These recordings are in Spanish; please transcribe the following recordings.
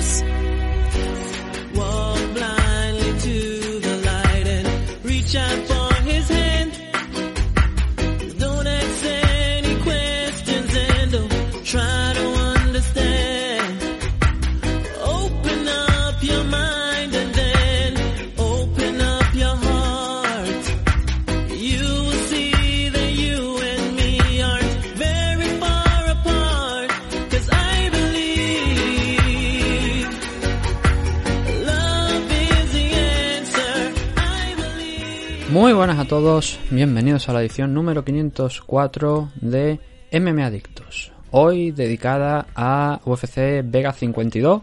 adiós. Muy buenas a todos, bienvenidos a la edición número 504 de MM Adictos. Hoy dedicada a UFC Vega 52,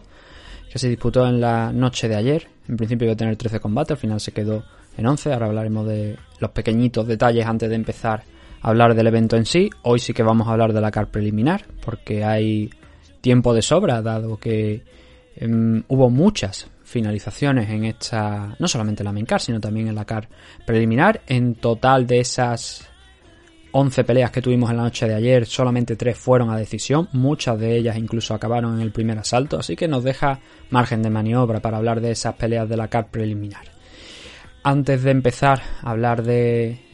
que se disputó en la noche de ayer. En principio iba a tener 13 combates, al final se quedó en 11. Ahora hablaremos de los pequeñitos detalles antes de empezar a hablar del evento en sí. Hoy sí que vamos a hablar de la car preliminar, porque hay tiempo de sobra, dado que em, hubo muchas finalizaciones en esta, no solamente en la main car, sino también en la car preliminar. En total de esas 11 peleas que tuvimos en la noche de ayer, solamente 3 fueron a decisión, muchas de ellas incluso acabaron en el primer asalto, así que nos deja margen de maniobra para hablar de esas peleas de la car preliminar. Antes de empezar a hablar de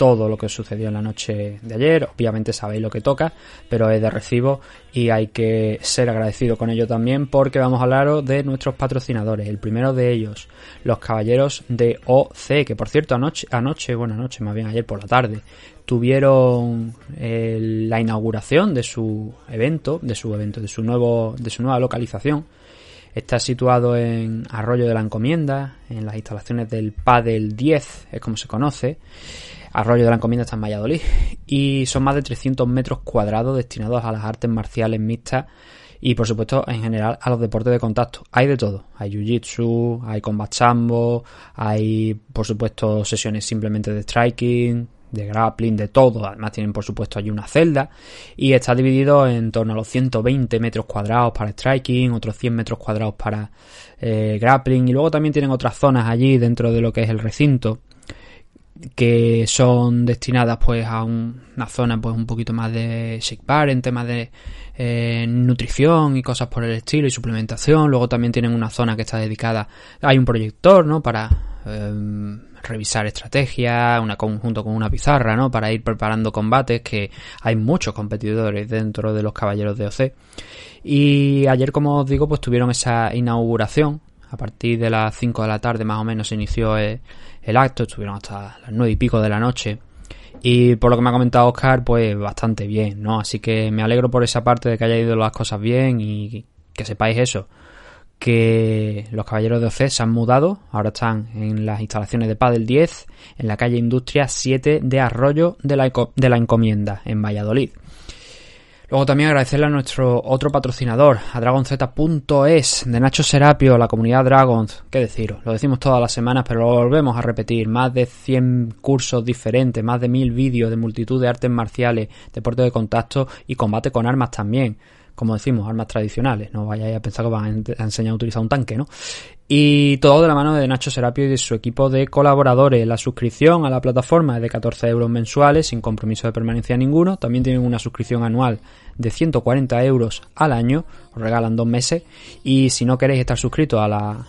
todo lo que sucedió en la noche de ayer, obviamente sabéis lo que toca, pero es de recibo y hay que ser agradecido con ello también porque vamos a hablaros de nuestros patrocinadores. El primero de ellos, los caballeros de OC, que por cierto anoche, anoche bueno anoche más bien ayer por la tarde, tuvieron eh, la inauguración de su evento, de su evento, de su nuevo, de su nueva localización. Está situado en Arroyo de la Encomienda, en las instalaciones del Padel 10, es como se conoce. Arroyo de la Encomienda está en Valladolid. Y son más de 300 metros cuadrados destinados a las artes marciales mixtas y, por supuesto, en general a los deportes de contacto. Hay de todo. Hay jiu-jitsu, hay combat sambo, hay, por supuesto, sesiones simplemente de striking, de grappling, de todo. Además tienen por supuesto allí una celda y está dividido en torno a los 120 metros cuadrados para striking, otros 100 metros cuadrados para eh, grappling y luego también tienen otras zonas allí dentro de lo que es el recinto que son destinadas pues a un- una zona pues un poquito más de shake bar en temas de eh, nutrición y cosas por el estilo y suplementación. Luego también tienen una zona que está dedicada hay un proyector no para eh, revisar estrategias una conjunto con una pizarra no para ir preparando combates que hay muchos competidores dentro de los caballeros de OC y ayer como os digo pues tuvieron esa inauguración a partir de las 5 de la tarde más o menos se inició el, el acto, estuvieron hasta las 9 y pico de la noche. Y por lo que me ha comentado Oscar, pues bastante bien, ¿no? Así que me alegro por esa parte de que haya ido las cosas bien y que sepáis eso. Que los caballeros de OC se han mudado, ahora están en las instalaciones de Padel 10, en la calle Industria 7 de Arroyo de la, de la Encomienda, en Valladolid. Luego también agradecerle a nuestro otro patrocinador, a DragonZ.es, de Nacho Serapio, la comunidad Dragons. ¿Qué deciros? Lo decimos todas las semanas, pero lo volvemos a repetir. Más de 100 cursos diferentes, más de 1000 vídeos de multitud de artes marciales, deporte de contacto y combate con armas también. Como decimos, armas tradicionales. No vayáis a pensar que van a en- a enseñar a utilizar un tanque, ¿no? Y todo de la mano de Nacho Serapio y de su equipo de colaboradores. La suscripción a la plataforma es de 14 euros mensuales sin compromiso de permanencia ninguno. También tienen una suscripción anual de 140 euros al año. Os regalan dos meses. Y si no queréis estar suscritos a la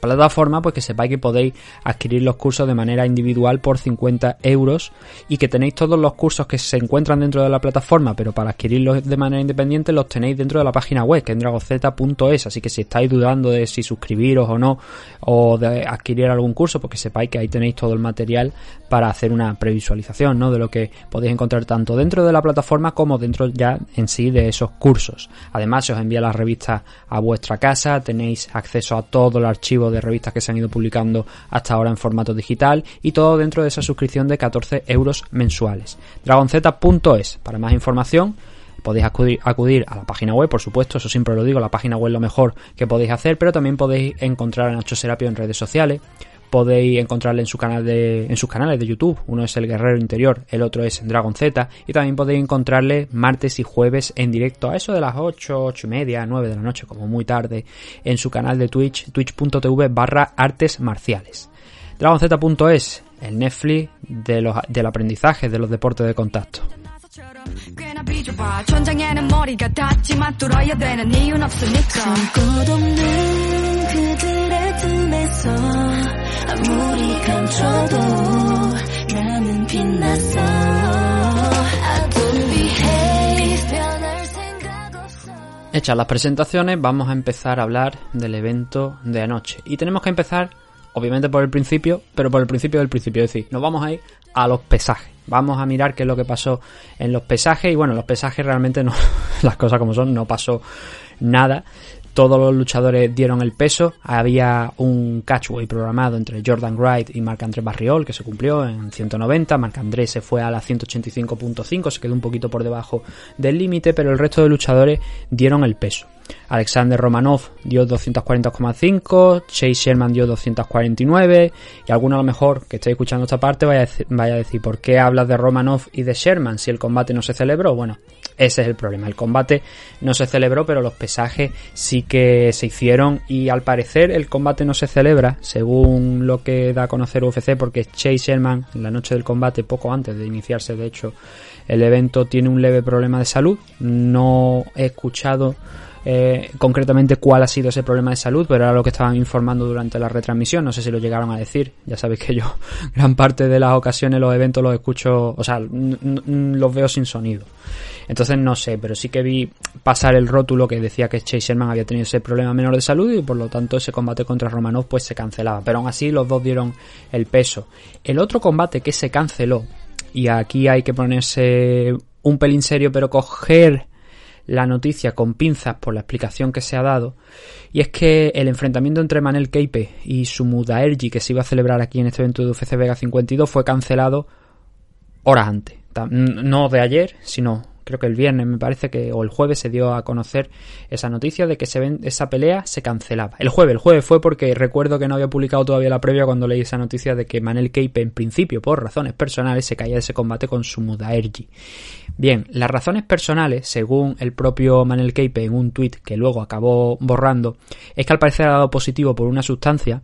plataforma, pues que sepáis que podéis adquirir los cursos de manera individual por 50 euros y que tenéis todos los cursos que se encuentran dentro de la plataforma, pero para adquirirlos de manera independiente los tenéis dentro de la página web, que es dragoceta.es, así que si estáis dudando de si suscribiros o no, o de adquirir algún curso, pues que sepáis que ahí tenéis todo el material para hacer una previsualización, ¿no? De lo que podéis encontrar tanto dentro de la plataforma como dentro ya en sí de esos cursos. Además, se os envía las revistas a vuestra casa, tenéis acceso a todo el archivo de revistas que se han ido publicando hasta ahora en formato digital y todo dentro de esa suscripción de 14 euros mensuales. dragonz.es para más información podéis acudir, acudir, a la página web, por supuesto, eso siempre lo digo, la página web es lo mejor que podéis hacer, pero también podéis encontrar a Nacho Serapio en redes sociales, podéis encontrarle en su canal de en sus canales de YouTube. Uno es el Guerrero Interior, el otro es Dragon Z y también podéis encontrarle martes y jueves en directo a eso de las 8, 8 y media, 9 de la noche, como muy tarde, en su canal de Twitch, twitch.tv barra artes marciales. DragonZ.es, el Netflix de los, del aprendizaje de los deportes de contacto. Gonna be 삐져봐 천장에는 머리가 닿지만 뚫어야 되는 이유는 없으니까 꽃 없는 그들의 틈에서 아무리 감춰도 나는 빛났어 I don't behave 변할 생각 없어 Hechas las presentaciones, vamos a empezar a hablar del evento de anoche. Y tenemos que empezar, obviamente, por el principio, pero por el principio del principio. Es decir, nos vamos a ir a los pesajes. Vamos a mirar qué es lo que pasó en los pesajes. Y bueno, los pesajes realmente no, las cosas como son, no pasó nada. Todos los luchadores dieron el peso. Había un catchway programado entre Jordan Wright y Marc André Barriol que se cumplió en 190. Marc André se fue a la 185.5, se quedó un poquito por debajo del límite, pero el resto de luchadores dieron el peso. Alexander Romanov dio 240,5, Chase Sherman dio 249 y alguno a lo mejor que estéis escuchando esta parte vaya a, decir, vaya a decir ¿por qué hablas de Romanov y de Sherman si el combate no se celebró? Bueno, ese es el problema, el combate no se celebró pero los pesajes sí que se hicieron y al parecer el combate no se celebra según lo que da a conocer UFC porque Chase Sherman en la noche del combate poco antes de iniciarse de hecho el evento tiene un leve problema de salud no he escuchado eh, concretamente cuál ha sido ese problema de salud, pero era lo que estaban informando durante la retransmisión. No sé si lo llegaron a decir. Ya sabéis que yo, gran parte de las ocasiones, los eventos los escucho, o sea, los veo sin sonido. Entonces no sé, pero sí que vi pasar el rótulo que decía que Chase había tenido ese problema menor de salud y por lo tanto ese combate contra Romanov pues se cancelaba. Pero aún así los dos dieron el peso. El otro combate que se canceló, y aquí hay que ponerse un pelín serio, pero coger la noticia con pinzas por la explicación que se ha dado, y es que el enfrentamiento entre Manel Keipe y Sumudaerji que se iba a celebrar aquí en este evento de UFC Vega 52 fue cancelado horas antes. No de ayer, sino creo que el viernes me parece que o el jueves se dio a conocer esa noticia de que se ven, esa pelea se cancelaba. El jueves, el jueves fue porque recuerdo que no había publicado todavía la previa cuando leí esa noticia de que Manel Keipe en principio por razones personales se caía de ese combate con su Mudaerji. Bien, las razones personales, según el propio Manel Keipe en un tuit que luego acabó borrando, es que al parecer ha dado positivo por una sustancia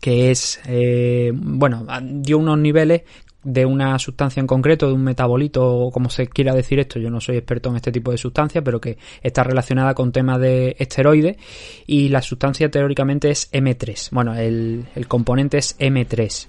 que es, eh, bueno, dio unos niveles de una sustancia en concreto, de un metabolito o como se quiera decir esto, yo no soy experto en este tipo de sustancia, pero que está relacionada con temas de esteroides y la sustancia teóricamente es M3. Bueno, el, el componente es M3.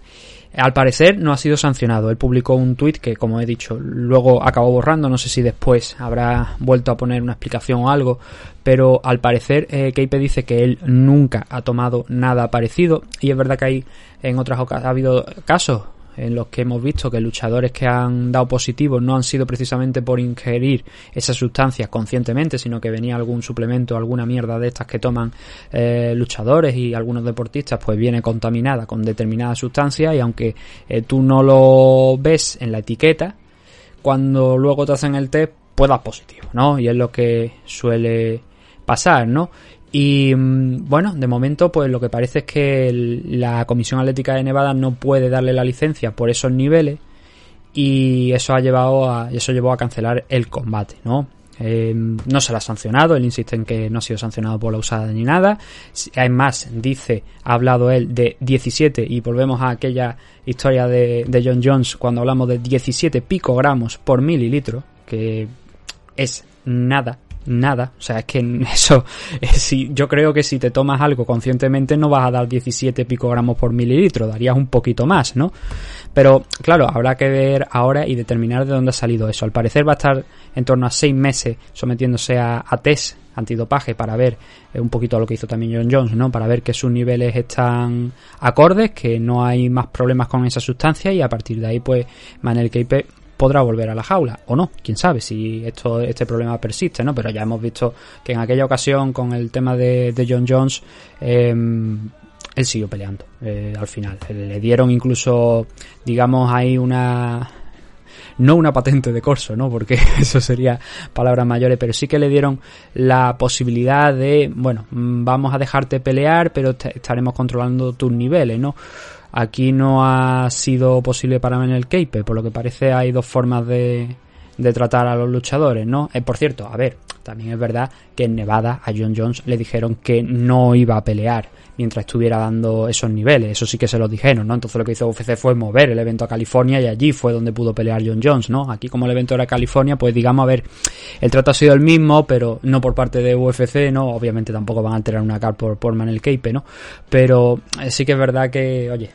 Al parecer no ha sido sancionado. Él publicó un tuit que, como he dicho, luego acabó borrando. No sé si después habrá vuelto a poner una explicación o algo. Pero al parecer, eh, Keipe dice que él nunca ha tomado nada parecido. Y es verdad que hay en otras ocasiones ha habido casos en los que hemos visto que luchadores que han dado positivos no han sido precisamente por ingerir esas sustancias conscientemente, sino que venía algún suplemento, alguna mierda de estas que toman eh, luchadores y algunos deportistas, pues viene contaminada con determinadas sustancias y aunque eh, tú no lo ves en la etiqueta, cuando luego te hacen el test, pues das positivo, ¿no? Y es lo que suele pasar, ¿no? Y bueno, de momento, pues lo que parece es que la Comisión Atlética de Nevada no puede darle la licencia por esos niveles y eso ha llevado a, eso llevó a cancelar el combate, ¿no? Eh, no se la ha sancionado, él insiste en que no ha sido sancionado por la usada ni nada. Además, dice, ha hablado él de 17 y volvemos a aquella historia de, de John Jones cuando hablamos de 17 picogramos por mililitro, que es nada, nada. O sea, es que eso, si, yo creo que si te tomas algo conscientemente no vas a dar 17 picogramos por mililitro, darías un poquito más, ¿no? Pero claro, habrá que ver ahora y determinar de dónde ha salido eso. Al parecer va a estar en torno a 6 meses sometiéndose a, a test antidopaje para ver eh, un poquito lo que hizo también John Jones, ¿no? Para ver que sus niveles están acordes, que no hay más problemas con esa sustancia y a partir de ahí pues Manel Keipe podrá volver a la jaula o no, quién sabe si esto este problema persiste, ¿no? Pero ya hemos visto que en aquella ocasión con el tema de, de John Jones eh, él siguió peleando eh, al final. Le dieron incluso, digamos, ahí una no una patente de corso, ¿no? Porque eso sería palabras mayores, pero sí que le dieron la posibilidad de, bueno, vamos a dejarte pelear, pero estaremos controlando tus niveles, ¿no? Aquí no ha sido posible para Manel Keipe, por lo que parece hay dos formas de, de tratar a los luchadores, ¿no? Eh, por cierto, a ver, también es verdad que en Nevada a John Jones le dijeron que no iba a pelear, mientras estuviera dando esos niveles. Eso sí que se los dijeron, ¿no? Entonces lo que hizo UFC fue mover el evento a California y allí fue donde pudo pelear John Jones, ¿no? Aquí como el evento era California, pues digamos, a ver, el trato ha sido el mismo, pero no por parte de UFC, ¿no? Obviamente tampoco van a alterar una car por, por Manel Keipe, ¿no? Pero eh, sí que es verdad que, oye,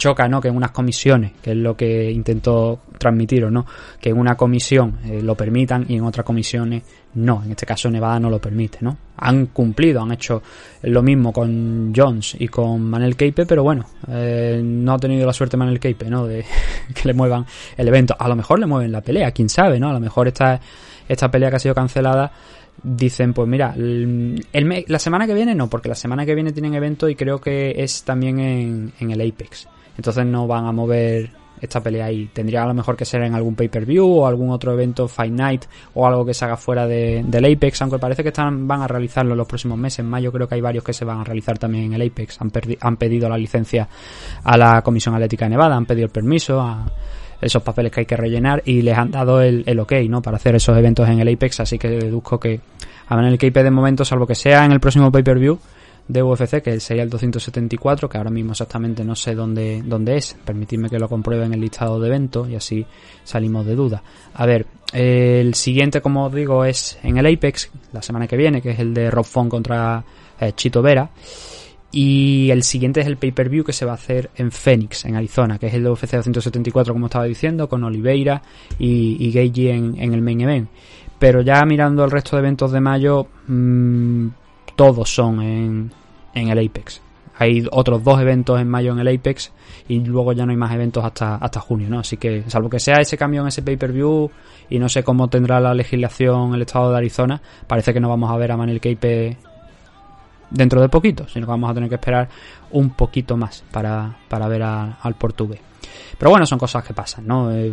choca, ¿no? Que en unas comisiones, que es lo que intento transmitiros, ¿no? Que en una comisión eh, lo permitan y en otras comisiones no. En este caso Nevada no lo permite, ¿no? Han cumplido, han hecho lo mismo con Jones y con Manel Keipe, pero bueno, eh, no ha tenido la suerte Manel Keipe, ¿no? De que le muevan el evento. A lo mejor le mueven la pelea, quién sabe, ¿no? A lo mejor esta, esta pelea que ha sido cancelada dicen, pues mira, el, el la semana que viene no, porque la semana que viene tienen evento y creo que es también en el Apex. Entonces no van a mover esta pelea ahí. Tendría a lo mejor que ser en algún pay-per-view o algún otro evento Fight Night o algo que se haga fuera de, del Apex, aunque parece que están, van a realizarlo en los próximos meses. En mayo creo que hay varios que se van a realizar también en el Apex. Han, perdi- han pedido la licencia a la Comisión Atlética de Nevada, han pedido el permiso a esos papeles que hay que rellenar y les han dado el, el ok, ¿no? Para hacer esos eventos en el Apex, así que deduzco que a Manel Keipe de momento, salvo que sea en el próximo pay-per-view de UFC, que sería el 274, que ahora mismo exactamente no sé dónde, dónde es. Permitidme que lo compruebe en el listado de eventos y así salimos de duda. A ver, el siguiente, como os digo, es en el Apex, la semana que viene, que es el de Rob Font contra eh, Chito Vera. Y el siguiente es el pay-per-view que se va a hacer en Phoenix, en Arizona, que es el de UFC 274, como estaba diciendo, con Oliveira y, y en, en el main event. Pero ya mirando el resto de eventos de mayo, mm, todos son en, en el Apex. Hay otros dos eventos en mayo en el Apex y luego ya no hay más eventos hasta, hasta junio, ¿no? Así que, salvo que sea ese cambio en ese pay-per-view y no sé cómo tendrá la legislación el estado de Arizona, parece que no vamos a ver a Manel Keipe dentro de poquito, sino que vamos a tener que esperar un poquito más para, para ver al portugués. Pero bueno, son cosas que pasan, ¿no? Eh,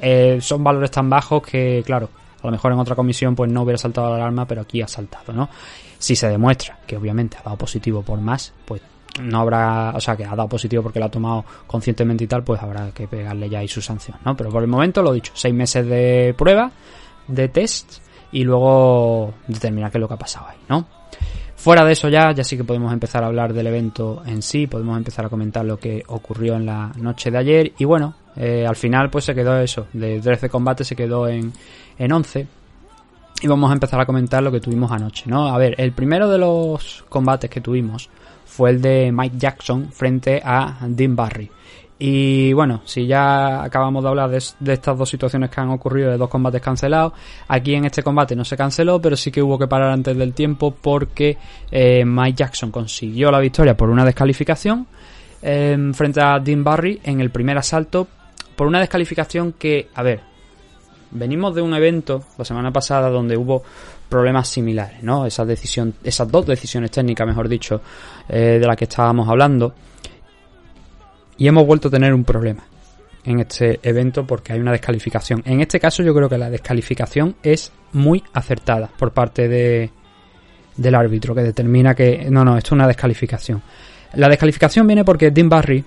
eh, son valores tan bajos que, claro, a lo mejor en otra comisión pues no hubiera saltado la alarma, pero aquí ha saltado, ¿no? Si se demuestra que obviamente ha dado positivo por más, pues no habrá, o sea, que ha dado positivo porque lo ha tomado conscientemente y tal, pues habrá que pegarle ya ahí su sanción, ¿no? Pero por el momento, lo dicho, seis meses de prueba, de test, y luego determinar qué es lo que ha pasado ahí, ¿no? Fuera de eso ya, ya sí que podemos empezar a hablar del evento en sí, podemos empezar a comentar lo que ocurrió en la noche de ayer y bueno, eh, al final pues se quedó eso, de 13 combates se quedó en, en 11 y vamos a empezar a comentar lo que tuvimos anoche, ¿no? A ver, el primero de los combates que tuvimos fue el de Mike Jackson frente a Dean Barry. Y bueno, si ya acabamos de hablar de, estas dos situaciones que han ocurrido, de dos combates cancelados, aquí en este combate no se canceló, pero sí que hubo que parar antes del tiempo porque eh, Mike Jackson consiguió la victoria por una descalificación eh, frente a Dean Barry en el primer asalto, por una descalificación que, a ver, venimos de un evento la semana pasada donde hubo problemas similares, ¿no? Esa decisión, esas dos decisiones técnicas, mejor dicho, eh, de las que estábamos hablando. Y hemos vuelto a tener un problema en este evento porque hay una descalificación. En este caso yo creo que la descalificación es muy acertada por parte de, del árbitro que determina que no, no, esto es una descalificación. La descalificación viene porque Dean Barry,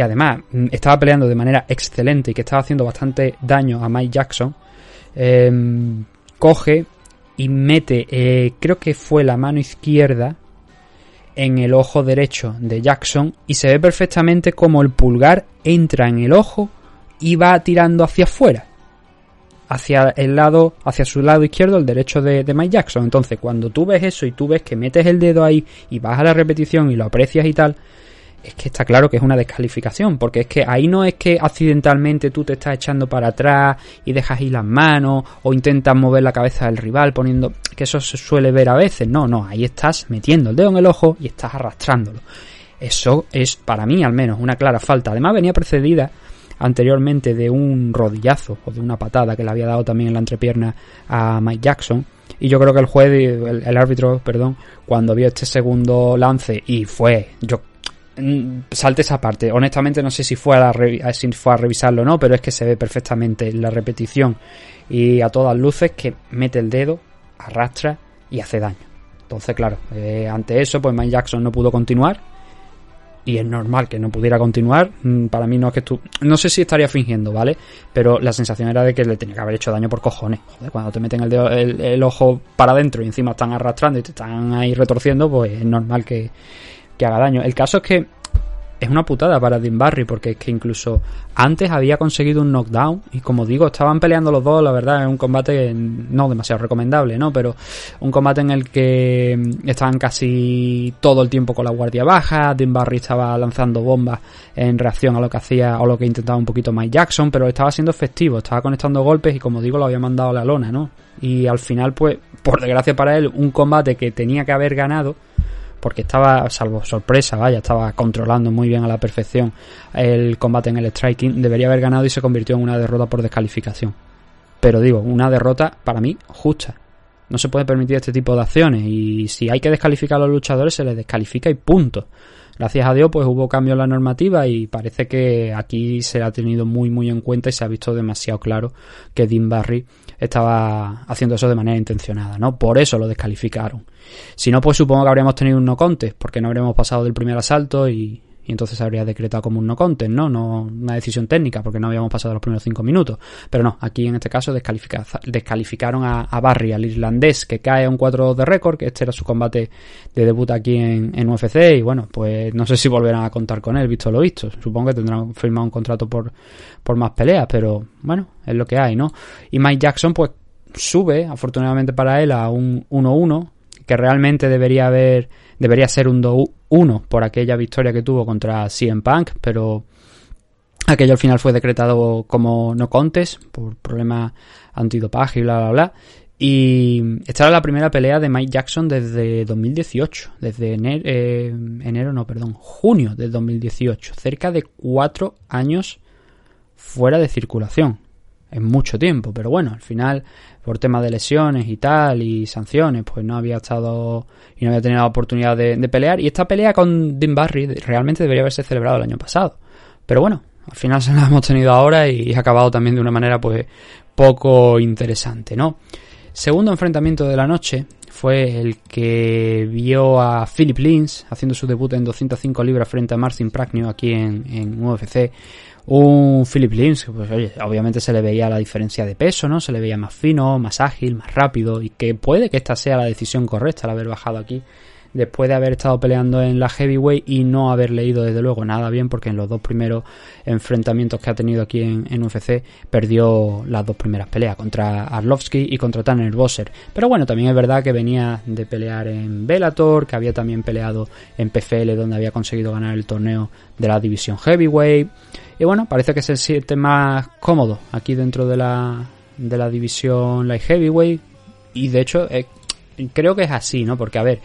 además mm, estaba peleando de manera excelente y que estaba haciendo bastante daño a Mike Jackson, eh, coge y mete, eh, creo que fue la mano izquierda en el ojo derecho de Jackson y se ve perfectamente como el pulgar entra en el ojo y va tirando hacia afuera hacia el lado, hacia su lado izquierdo, el derecho de, de, Mike Jackson. Entonces, cuando tú ves eso y tú ves que metes el dedo ahí y vas a la repetición y lo aprecias y tal, es que está claro que es una descalificación, porque es que ahí no es que accidentalmente tú te estás echando para atrás y dejas ir las manos o intentas mover la cabeza del rival poniendo que eso se suele ver a veces, no, no, ahí estás metiendo el dedo en el ojo y estás arrastrándolo. Eso es para mí al menos una clara falta. Además venía precedida anteriormente de un rodillazo o de una patada que le había dado también en la entrepierna a Mike Jackson. Y yo creo que el juez, el, el árbitro, perdón, cuando vio este segundo lance y fue, yo salte esa parte. Honestamente no sé si fue a, la, fue a revisarlo o no, pero es que se ve perfectamente la repetición y a todas luces que mete el dedo, arrastra y hace daño. Entonces, claro, eh, ante eso, pues Mike Jackson no pudo continuar y es normal que no pudiera continuar. Para mí no es que tú... No sé si estaría fingiendo, ¿vale? Pero la sensación era de que le tenía que haber hecho daño por cojones. Joder, cuando te meten el, dedo, el, el, ojo para adentro y encima están arrastrando y te están ahí retorciendo, pues es normal que, que haga daño. El caso es que es una putada para Dean Barry porque es que incluso antes había conseguido un knockdown y como digo estaban peleando los dos la verdad es un combate no demasiado recomendable no pero un combate en el que estaban casi todo el tiempo con la guardia baja Dean Barry estaba lanzando bombas en reacción a lo que hacía o lo que intentaba un poquito Mike Jackson pero estaba siendo efectivo estaba conectando golpes y como digo lo había mandado a la lona no y al final pues por desgracia para él un combate que tenía que haber ganado porque estaba, salvo sorpresa, vaya, estaba controlando muy bien a la perfección el combate en el striking, debería haber ganado y se convirtió en una derrota por descalificación. Pero digo, una derrota para mí justa. No se puede permitir este tipo de acciones y si hay que descalificar a los luchadores se les descalifica y punto. Gracias a Dios pues hubo cambio en la normativa y parece que aquí se ha tenido muy muy en cuenta y se ha visto demasiado claro que Dean Barry estaba haciendo eso de manera intencionada, ¿no? Por eso lo descalificaron. Si no, pues supongo que habríamos tenido un no contest, porque no habríamos pasado del primer asalto y, y entonces habría decretado como un no contest, ¿no? No una decisión técnica, porque no habíamos pasado los primeros cinco minutos. Pero no, aquí en este caso descalificaron a, Barry, al irlandés, que cae a un 4 de récord, que este era su combate de debut aquí en, en, UFC, y bueno, pues no sé si volverán a contar con él, visto lo visto. Supongo que tendrán firmado un contrato por, por más peleas, pero bueno, es lo que hay, ¿no? Y Mike Jackson, pues sube, afortunadamente para él, a un 1-1, que realmente debería haber debería ser un 2-1 por aquella victoria que tuvo contra CM Punk, pero aquello al final fue decretado como no contes por problemas antidopaje y bla bla bla. Y esta era la primera pelea de Mike Jackson desde 2018, desde enero, eh, enero no, perdón, junio del 2018, cerca de cuatro años fuera de circulación en mucho tiempo, pero bueno, al final por temas de lesiones y tal y sanciones, pues no había estado y no había tenido la oportunidad de, pelear. Y esta pelea con Dean Barry realmente debería haberse celebrado el año pasado, pero bueno, al final se la hemos tenido ahora y ha acabado también de una manera pues poco interesante, ¿no? Segundo enfrentamiento de la noche fue el que vio a Philip Lins haciendo su debut en 205 libras frente a Marcin Pragnew aquí en, en UFC un Philip Lins, pues oye, obviamente se le veía la diferencia de peso, ¿no? Se le veía más fino, más ágil, más rápido y que puede que esta sea la decisión correcta al haber bajado aquí después de haber estado peleando en la heavyweight y no haber leído desde luego nada bien porque en los dos primeros enfrentamientos que ha tenido aquí en, UFC perdió las dos primeras peleas contra Arlovsky y contra Tanner Bosser pero bueno también es verdad que venía de pelear en Bellator que había también peleado en PFL donde había conseguido ganar el torneo de la división heavyweight y bueno, parece que se siente más cómodo aquí dentro de la, de la división light heavyweight. Y de hecho, eh, creo que es así, ¿no? Porque a ver,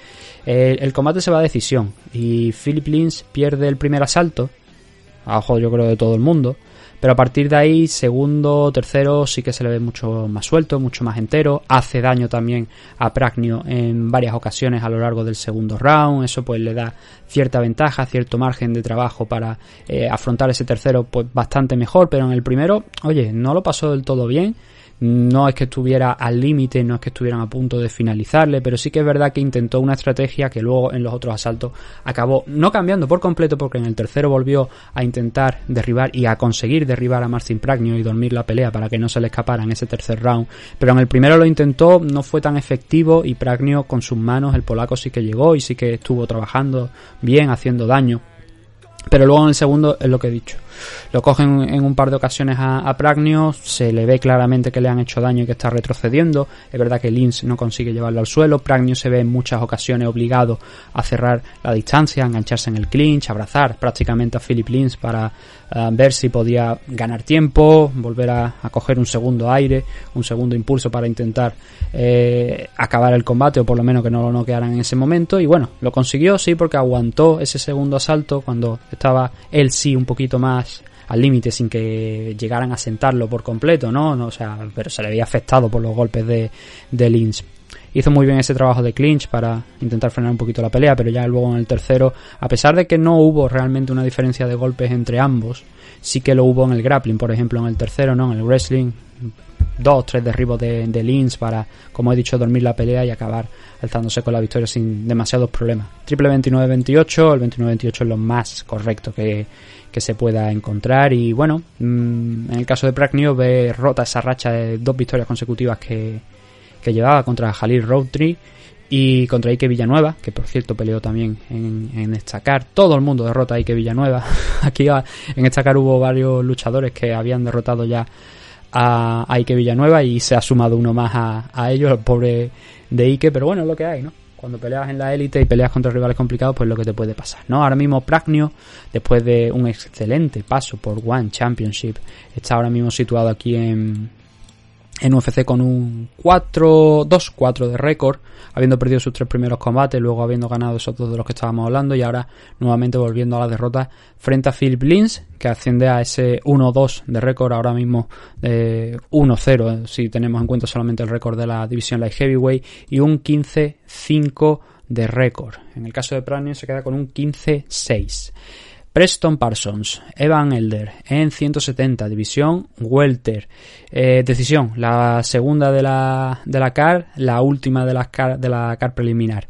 el combate se va a decisión. Y Philip Lins pierde el primer asalto. A ojo, yo creo de todo el mundo. Pero a partir de ahí, segundo, tercero, sí que se le ve mucho más suelto, mucho más entero. Hace daño también a Pragnio en varias ocasiones a lo largo del segundo round. Eso pues le da cierta ventaja, cierto margen de trabajo para eh, afrontar ese tercero pues bastante mejor. Pero en el primero, oye, no lo pasó del todo bien no es que estuviera al límite, no es que estuvieran a punto de finalizarle, pero sí que es verdad que intentó una estrategia que luego en los otros asaltos acabó no cambiando por completo porque en el tercero volvió a intentar derribar y a conseguir derribar a Marcin Pragnio y dormir la pelea para que no se le escapara en ese tercer round, pero en el primero lo intentó, no fue tan efectivo y Pragnio con sus manos, el polaco sí que llegó y sí que estuvo trabajando bien, haciendo daño. Pero luego en el segundo es lo que he dicho. Lo cogen en un par de ocasiones a, Pragnio, se le ve claramente que le han hecho daño y que está retrocediendo. Es verdad que Lins no consigue llevarlo al suelo. Pragnio se ve en muchas ocasiones obligado a cerrar la distancia, a engancharse en el clinch, abrazar prácticamente a Philip Lins para eh, ver si podía ganar tiempo, volver a, coger un segundo aire, un segundo impulso para intentar eh, acabar el combate o por lo menos que no lo noquearan en ese momento. Y bueno, lo consiguió, sí, porque aguantó ese segundo asalto cuando estaba él sí un poquito más al límite sin que llegaran a sentarlo por completo, ¿no? O sea, pero se le había afectado por los golpes de, de Lynch. Hizo muy bien ese trabajo de clinch para intentar frenar un poquito la pelea, pero ya luego en el tercero, a pesar de que no hubo realmente una diferencia de golpes entre ambos, sí que lo hubo en el grappling, por ejemplo, en el tercero, ¿no? En el wrestling, dos, tres derribos de, de Lynch para, como he dicho, dormir la pelea y acabar alzándose con la victoria sin demasiados problemas. Triple 29-28, el 29-28 es lo más correcto que, que se pueda encontrar. Y bueno, mm, en el caso de Pragnio ve rota esa racha de dos victorias consecutivas que, que llevaba contra Jalil Roundtree. y contra Ike Villanueva, que por cierto peleó también en, en Estacar. Todo el mundo derrota a Ike Villanueva. Aquí a- en Estacar hubo varios luchadores que habían derrotado ya a, a Ike Villanueva y se ha sumado uno más a, a ellos, el pobre de Ike, pero bueno, es lo que hay, ¿no? Cuando peleas en la élite y peleas contra rivales complicados, pues lo que te puede pasar, ¿no? Ahora mismo Pragnio, después de un excelente paso por One Championship, está ahora mismo situado aquí en, en UFC con un 4 2-4 de récord, habiendo perdido sus tres primeros combates, luego habiendo ganado esos dos de los que estábamos hablando y ahora nuevamente volviendo a la derrota frente a Philip Lins, que asciende a ese 1-2 de récord ahora mismo eh, 1-0, eh, si tenemos en cuenta solamente el récord de la división Light Heavyweight y un 15-5 de récord. En el caso de Pranier se queda con un 15-6. Preston Parsons, Evan Elder en 170, división Welter. Eh, decisión, la segunda de la, de la CAR, la última de la CAR, de la CAR preliminar.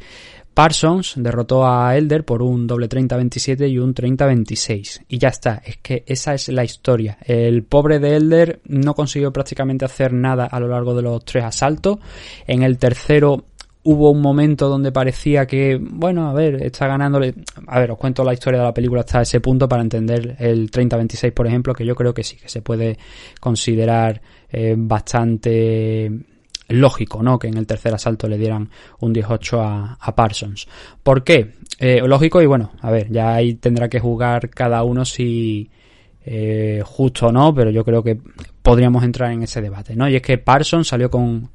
Parsons derrotó a Elder por un doble 30-27 y un 30-26. Y ya está, es que esa es la historia. El pobre de Elder no consiguió prácticamente hacer nada a lo largo de los tres asaltos. En el tercero hubo un momento donde parecía que, bueno, a ver, está ganándole. A ver, os cuento la historia de la película hasta ese punto para entender el 30-26, por ejemplo, que yo creo que sí, que se puede considerar eh, bastante lógico, ¿no? Que en el tercer asalto le dieran un 18 a, a Parsons. ¿Por qué? Eh, lógico y bueno, a ver, ya ahí tendrá que jugar cada uno si eh, justo o no, pero yo creo que podríamos entrar en ese debate, ¿no? Y es que Parsons salió con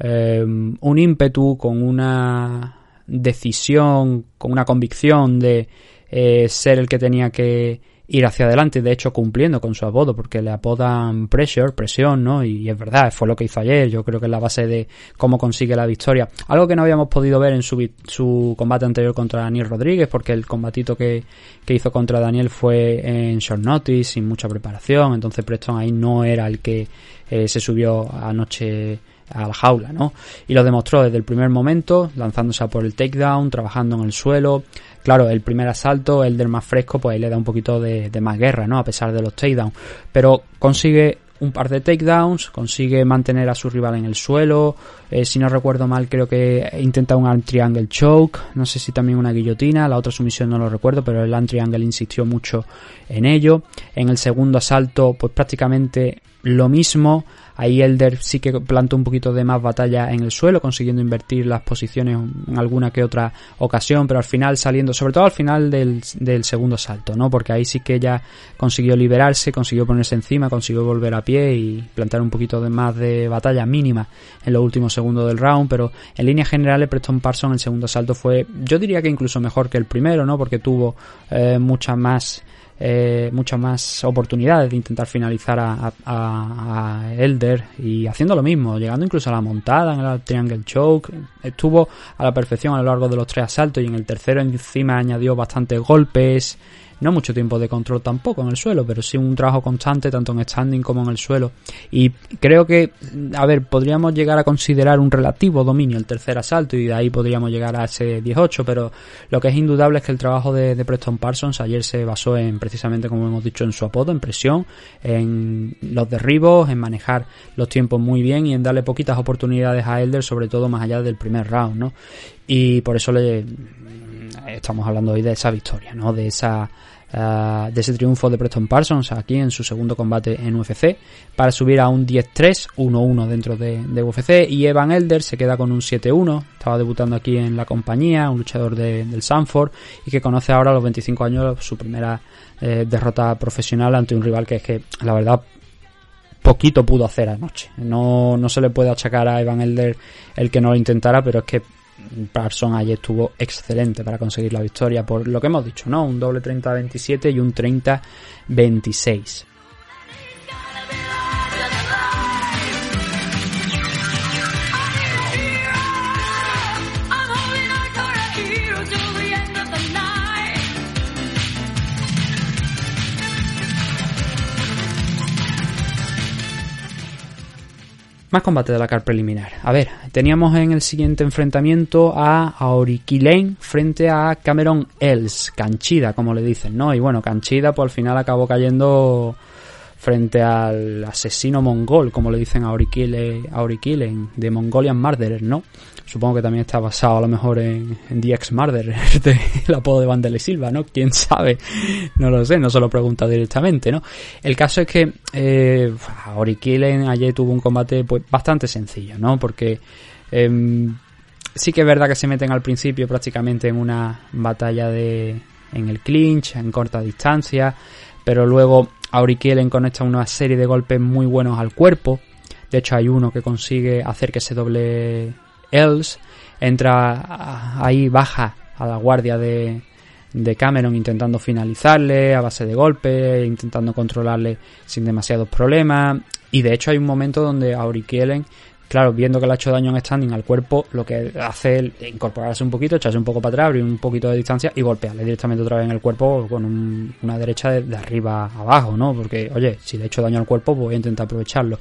eh, un ímpetu, con una decisión, con una convicción de eh, ser el que tenía que ir hacia adelante, de hecho cumpliendo con su apodo, porque le apodan pressure, presión, ¿no? Y, es verdad, fue lo que hizo ayer, yo creo que es la base de cómo consigue la victoria. Algo que no habíamos podido ver en su, su combate anterior contra Daniel Rodríguez, porque el combatito que, que hizo contra Daniel fue en short notice, sin mucha preparación, entonces Preston ahí no era el que eh, se subió anoche a la jaula, ¿no? Y lo demostró desde el primer momento, lanzándose a por el takedown, trabajando en el suelo. Claro, el primer asalto, el del más fresco, pues le da un poquito de, de más guerra, ¿no? A pesar de los takedowns. Pero consigue un par de takedowns, consigue mantener a su rival en el suelo. eh, si no recuerdo mal, creo que intenta un arm triangle choke. No sé si también una guillotina. La otra sumisión no lo recuerdo, pero el arm triangle insistió mucho en ello. En el segundo asalto, pues prácticamente lo mismo. Ahí Elder sí que plantó un poquito de más batalla en el suelo, consiguiendo invertir las posiciones en alguna que otra ocasión, pero al final saliendo, sobre todo al final del, del segundo salto, ¿no? Porque ahí sí que ya consiguió liberarse, consiguió ponerse encima, consiguió volver a pie y plantar un poquito de más de batalla mínima en los últimos segundos del round, pero en líneas generales Preston Parsons el segundo salto fue, yo diría que incluso mejor que el primero, ¿no? Porque tuvo eh, muchas más eh, muchas más oportunidades de intentar finalizar a, a- a- Elder y haciendo lo mismo, llegando incluso a la montada en el Triangle Choke. Estuvo a la perfección a lo largo de los tres asaltos y en el tercero encima añadió bastantes golpes. No mucho tiempo de control tampoco en el suelo, pero sí un trabajo constante tanto en standing como en el suelo. Y creo que, a ver, podríamos llegar a considerar un relativo dominio el tercer asalto y de ahí podríamos llegar a ese 18, pero lo que es indudable es que el trabajo de, Preston Parsons ayer se basó en precisamente, como hemos dicho, en su apodo, en presión, en los derribos, en manejar los tiempos muy bien y en darle poquitas oportunidades a Elder, sobre todo más allá del primer round, ¿no? Y por eso le estamos hablando hoy de esa victoria, ¿no? De esa ah, de ese triunfo de Preston Parsons aquí en su segundo combate en UFC para subir a un 10-3, 1-1 dentro de, de UFC y Evan Elder se queda con un 7-1, estaba debutando aquí en la compañía, un luchador de- del Sanford y que conoce ahora a los 25 años su primera eh, derrota profesional ante un rival que es que la verdad poquito pudo hacer anoche. No, no se le puede achacar a Evan Elder el que no lo intentara, pero es que Parson ayer estuvo excelente para conseguir la victoria por lo que hemos dicho, ¿no? Un doble 30-27 y un 30-26. Más combate de la car preliminar. A ver, teníamos en el siguiente enfrentamiento a Aoriki Lane frente a Cameron Els, Canchida, como le dicen, ¿no? Y bueno, Canchida pues al final acabó cayendo frente al asesino mongol, como le dicen a Aurikile, Aurikilen, de Mongolian Murderer, ¿no? Supongo que también está basado a lo mejor en, en The Ex Murderer, de el apodo de Vandele Silva, ¿no? ¿Quién sabe? No lo sé, no se lo pregunta directamente, ¿no? El caso es que eh, ayer tuvo un combate pues bastante sencillo, ¿no? Porque em, sí que es verdad que se meten al principio prácticamente en una batalla de en el clinch, en corta distancia, pero luego Aurikielen conecta una serie de golpes muy buenos al cuerpo. De hecho, hay uno que consigue hacer que se doble Els, entra ahí, baja a la guardia de, de Cameron intentando finalizarle a base de golpes, intentando controlarle sin demasiados problemas. Y de hecho hay un momento donde Aurikielen, claro, viendo que le ha hecho daño en standing al cuerpo, lo que hace es incorporarse un poquito, echarse un poco para atrás, abrir un poquito de distancia y golpearle directamente otra vez en el cuerpo con un- una derecha de, de arriba abajo, ¿no? Porque, oye, si le he hecho daño al cuerpo, voy a intentar aprovecharlo.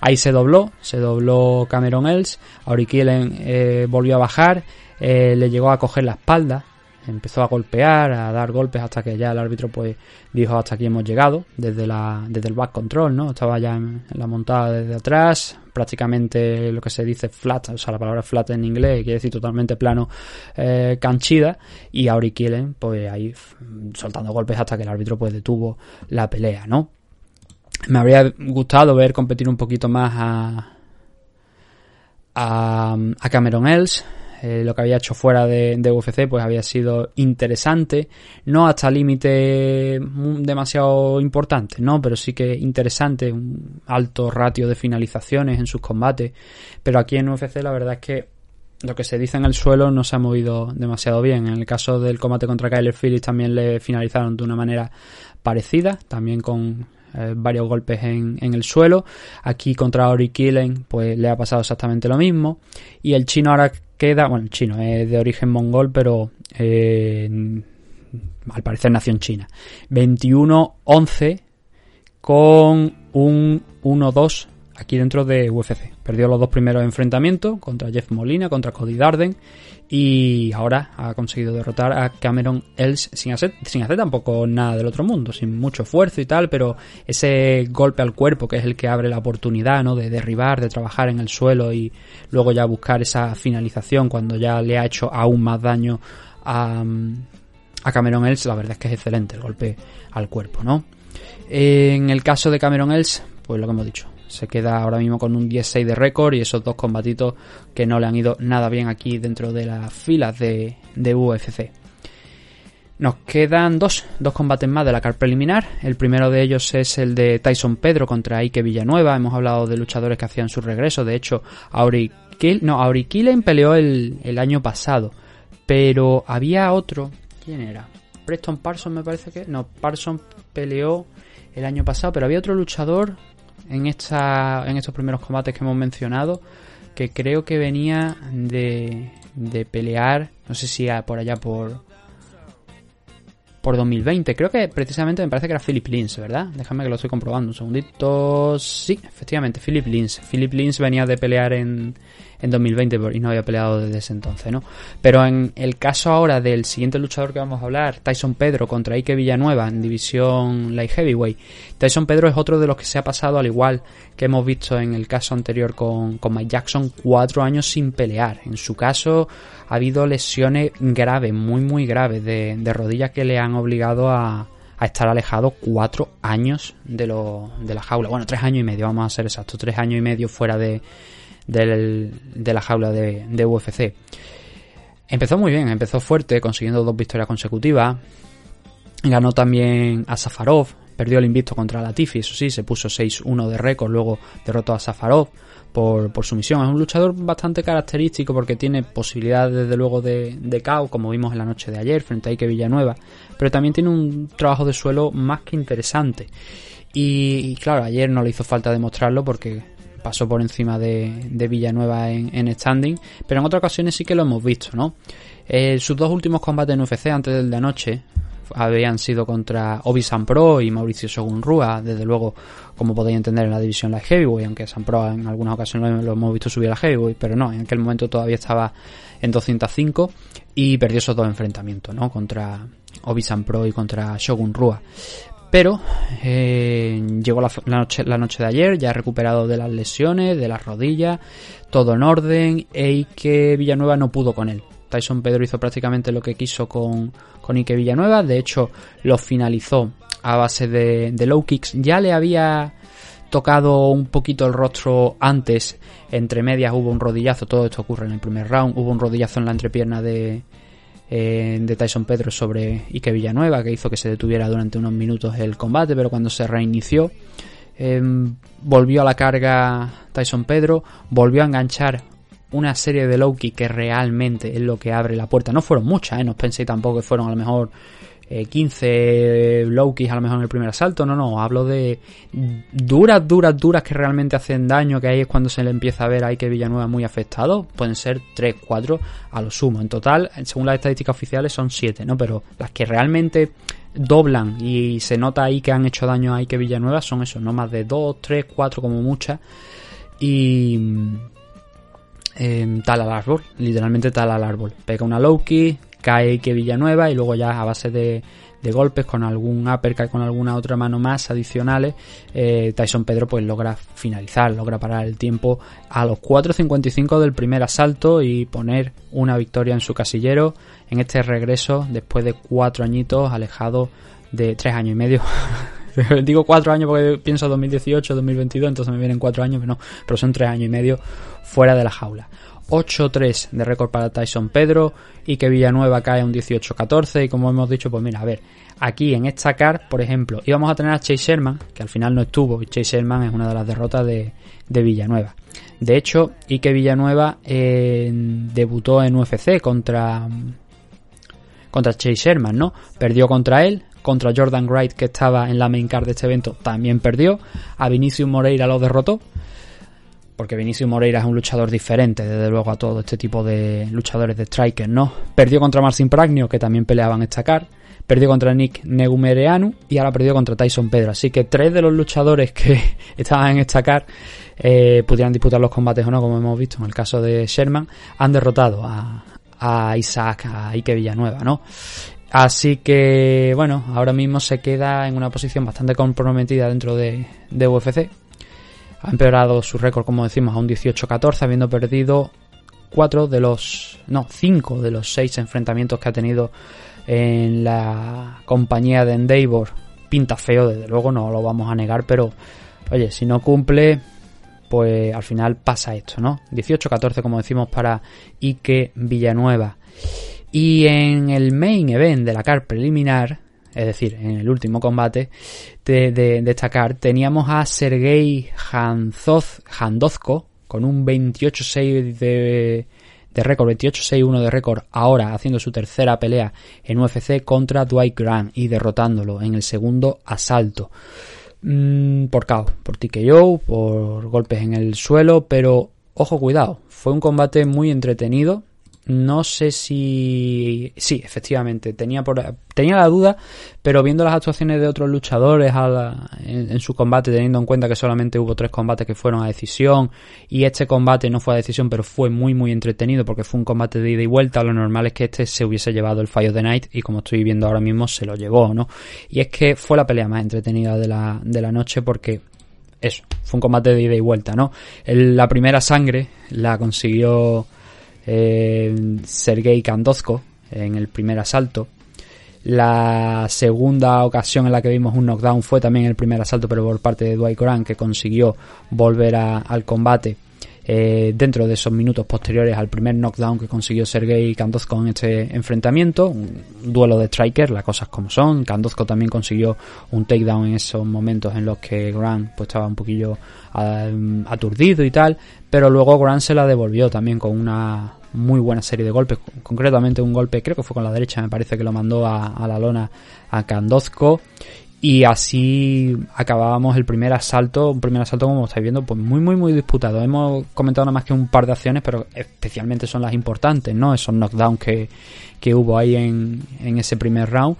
Ahí se dobló, se dobló Cameron Els, Aurikielen eh, volvió a bajar, eh, le llegó a coger la espalda, empezó a golpear, a dar golpes hasta que ya el árbitro pues dijo hasta aquí hemos llegado, desde la desde el back control, ¿no? Estaba ya en la montada desde atrás, prácticamente lo que se dice flat, o sea, la palabra flat en inglés quiere decir totalmente plano, eh, canchida, y Aurikielen pues ahí soltando golpes hasta que el árbitro pues detuvo la pelea, ¿no? Me habría gustado ver competir un poquito más a a, a Cameron Els. Eh, lo que había hecho fuera de, de UFC pues había sido interesante, no hasta límite mm, demasiado importante, ¿no? Pero sí que interesante, un alto ratio de finalizaciones en sus combates. Pero aquí en UFC la verdad es que lo que se dice en el suelo no se ha movido demasiado bien. En el caso del combate contra Kyler Phillips también le finalizaron de una manera parecida, también con eh, varios golpes en, el suelo. Aquí contra Ori Killen pues le ha pasado exactamente lo mismo. Y el chino ahora queda, bueno, el chino es de origen mongol, pero eh, al parecer nació en China. 21-11 con un 1-2 aquí dentro de UFC. Perdió los dos primeros enfrentamientos contra Jeff Molina, contra Cody Darden y ahora ha conseguido derrotar a Cameron Els sin hacer, sin hacer tampoco nada del otro mundo, sin mucho esfuerzo y tal, pero ese golpe al cuerpo que es el que abre la oportunidad ¿no? de derribar, de trabajar en el suelo y luego ya buscar esa finalización cuando ya le ha hecho aún más daño a, a Cameron Els, la verdad es que es excelente el golpe al cuerpo, ¿no? En el caso de Cameron Els, pues lo que hemos dicho, se queda ahora mismo con un 10-6 de récord y esos dos combatitos que no le han ido nada bien aquí dentro de las filas de, de UFC. Nos quedan dos, dos combates más de la carta preliminar. El primero de ellos es el de Tyson Pedro contra Ike Villanueva. Hemos hablado de luchadores que hacían su regreso. De hecho, Auri no, peleó el, el año pasado. Pero había otro. ¿Quién era? Preston Parsons me parece que. No, Parsons peleó el año pasado. Pero había otro luchador en, esta, en estos primeros combates que hemos mencionado, que creo que venía de, de pelear, no sé si por allá por por 2020, creo que precisamente me parece que era Philip Lins, ¿verdad? Déjame que lo estoy comprobando un segundito. Sí, efectivamente, Philip Lins. Philip Lins venía de pelear en, en 2020 pero- y no había peleado desde ese entonces, ¿no? Pero en el caso ahora del siguiente luchador que vamos a hablar, Tyson Pedro contra Ike Villanueva en división light heavyweight, Tyson Pedro es otro de los que se ha pasado al igual que hemos visto en el caso anterior con, con Mike Jackson, cuatro años sin pelear. En su caso ha habido lesiones graves, muy muy graves de, de rodillas que le han obligado a, a estar alejado cuatro años de, lo, de la jaula. Bueno, tres años y medio, vamos a ser exactos, tres años y medio fuera de, del- de la jaula de, UFC. Empezó muy bien, empezó fuerte, consiguiendo dos victorias consecutivas. Ganó también a Safarov, perdió el invicto contra Latifi, eso sí, se puso 6-1 de récord, luego derrotó a Safarov por, por sumisión. Es un luchador bastante característico porque tiene posibilidades desde luego de, de KO, como vimos en la noche de ayer frente a Ike Villanueva, pero también tiene un trabajo de suelo más que interesante. Y claro, ayer no le hizo falta demostrarlo porque pasó por encima de, de Villanueva en, standing, pero en otras ocasiones sí que lo hemos visto, ¿no? Eh, sus dos últimos combates en UFC antes del de anoche habían sido contra Obi San Pro y Mauricio Shogun Rua, desde luego, como podéis entender en la división Light Heavyweight, aunque San Pro en algunas ocasiones lo hemos visto subir a Heavyweight, pero no, en aquel momento todavía estaba en 205 y perdió esos dos enfrentamientos, ¿no? Contra Obi San Pro y contra Shogun Rua. Pero eh, llegó la, noche, de ayer, ya recuperado de las lesiones, de las rodillas, todo en orden, e Ike Villanueva no pudo con él. Tyson Pedro hizo prácticamente lo que quiso con, con Ike Villanueva, de hecho lo finalizó a base de low kicks. Ya le había tocado un poquito el rostro antes, entre medias hubo un rodillazo, todo esto ocurre en el primer round, hubo un rodillazo en la entrepierna de, de Tyson Pedro sobre Ike Villanueva que hizo que se detuviera durante unos minutos el combate, pero cuando se reinició eh, volvió a la carga Tyson Pedro, volvió a enganchar una serie de low kick que realmente es lo que abre la puerta. No fueron muchas, ¿eh? no os penséis tampoco que fueron a lo mejor eh, 15 low kicks a lo mejor en el primer asalto, no, no, hablo de duras, duras, duras que realmente hacen daño, que ahí es cuando se le empieza a ver a Ike Villanueva muy afectado, pueden ser 3, 4 a lo sumo. En total, según las estadísticas oficiales son 7, ¿no? Pero las que realmente doblan y se nota ahí que han hecho daño a Ike Villanueva son eso, no más de 2, 3, 4 como muchas. Y eh, tal al árbol, literalmente tal al árbol. Pega una low kick, cae Ike Villanueva y luego ya a base de, golpes con algún uppercut con alguna otra mano más adicionales eh, Tyson Pedro pues logra finalizar logra parar el tiempo a los 4.55 del primer asalto y poner una victoria en su casillero en este regreso después de cuatro añitos alejado de tres años y medio. Digo cuatro años porque pienso 2018 2022 entonces me vienen cuatro años pero pero son tres años y medio fuera de la jaula 8-3 de récord para Tyson Pedro y que Villanueva cae un 18-14 y como hemos dicho, pues mira, a ver, aquí en esta car, por ejemplo, íbamos a tener a Chase Sherman, que al final no estuvo, y Chase Sherman es una de las derrotas de, de Villanueva. De hecho, Ike Villanueva eh, debutó en UFC contra contra Chase Sherman, ¿no? Perdió contra él, contra Jordan Wright que estaba en la main card de este evento también perdió, a Vinicius Moreira lo derrotó porque Vinicius Moreira es un luchador diferente, desde luego, a todo este tipo de luchadores de striker, ¿no? Perdió contra Marcin Pragnio, que también peleaban esta car, perdió contra Nick Negumereanu y ahora perdió contra Tyson Pedro. Así que tres de los luchadores que estaban en esta car eh, pudieran disputar los combates o no, como hemos visto en el caso de Sherman, han derrotado a, Isaac, a Ike Villanueva, ¿no? Así que, bueno, ahora mismo se queda en una posición bastante comprometida dentro de, de UFC, ha empeorado su récord, como decimos, a un 18-14, habiendo perdido 4 de los. No, 5 de los 6 enfrentamientos que ha tenido en la compañía de Endeavor. Pinta feo, desde luego, no lo vamos a negar, pero oye, si no cumple, pues al final pasa esto, ¿no? 18-14, como decimos, para Ike Villanueva. Y en el main event de la car preliminar, es decir, en el último combate de, de, destacar, teníamos a Sergei Janzoz, Jandozko con un 28-6 de, de récord, 28-6-1 de récord, ahora haciendo su tercera pelea en UFC contra Dwight Grant y derrotándolo en el segundo asalto. Mm, por KO, por TKO, por golpes en el suelo, pero ojo, cuidado, fue un combate muy entretenido, no sé si. Sí, efectivamente, tenía, por... tenía la duda, pero viendo las actuaciones de otros luchadores a la... en, en, su combate, teniendo en cuenta que solamente hubo tres combates que fueron a decisión, y este combate no fue a decisión, pero fue muy, muy entretenido porque fue un combate de ida y vuelta. Lo normal es que este se hubiese llevado el Fire of the Night, y como estoy viendo ahora mismo, se lo llevó, ¿no? Y es que fue la pelea más entretenida de la, de la noche porque eso, fue un combate de ida y vuelta, ¿no? La primera sangre la consiguió eh, Sergei Kandozko en el primer asalto. La segunda ocasión en la que vimos un knockdown fue también el primer asalto, pero por parte de Dwight Coran, que consiguió volver al combate eh, dentro de esos minutos posteriores al primer knockdown que consiguió Sergei Kandozko en este enfrentamiento. Un duelo de striker, las cosas como son. Kandozko también consiguió un takedown en esos momentos en los que Grant pues, estaba un poquillo uh, aturdido y tal, pero luego Grant se la devolvió también con una muy buena serie de golpes, concretamente un golpe, creo que fue con la derecha, me parece que lo mandó a, la lona a Kandozko y así acabábamos el primer asalto, un primer asalto como estáis viendo, pues muy muy muy disputado. Hemos comentado nada más que un par de acciones, pero especialmente son las importantes, ¿no? Esos knockdowns que, que hubo ahí en, en ese primer round.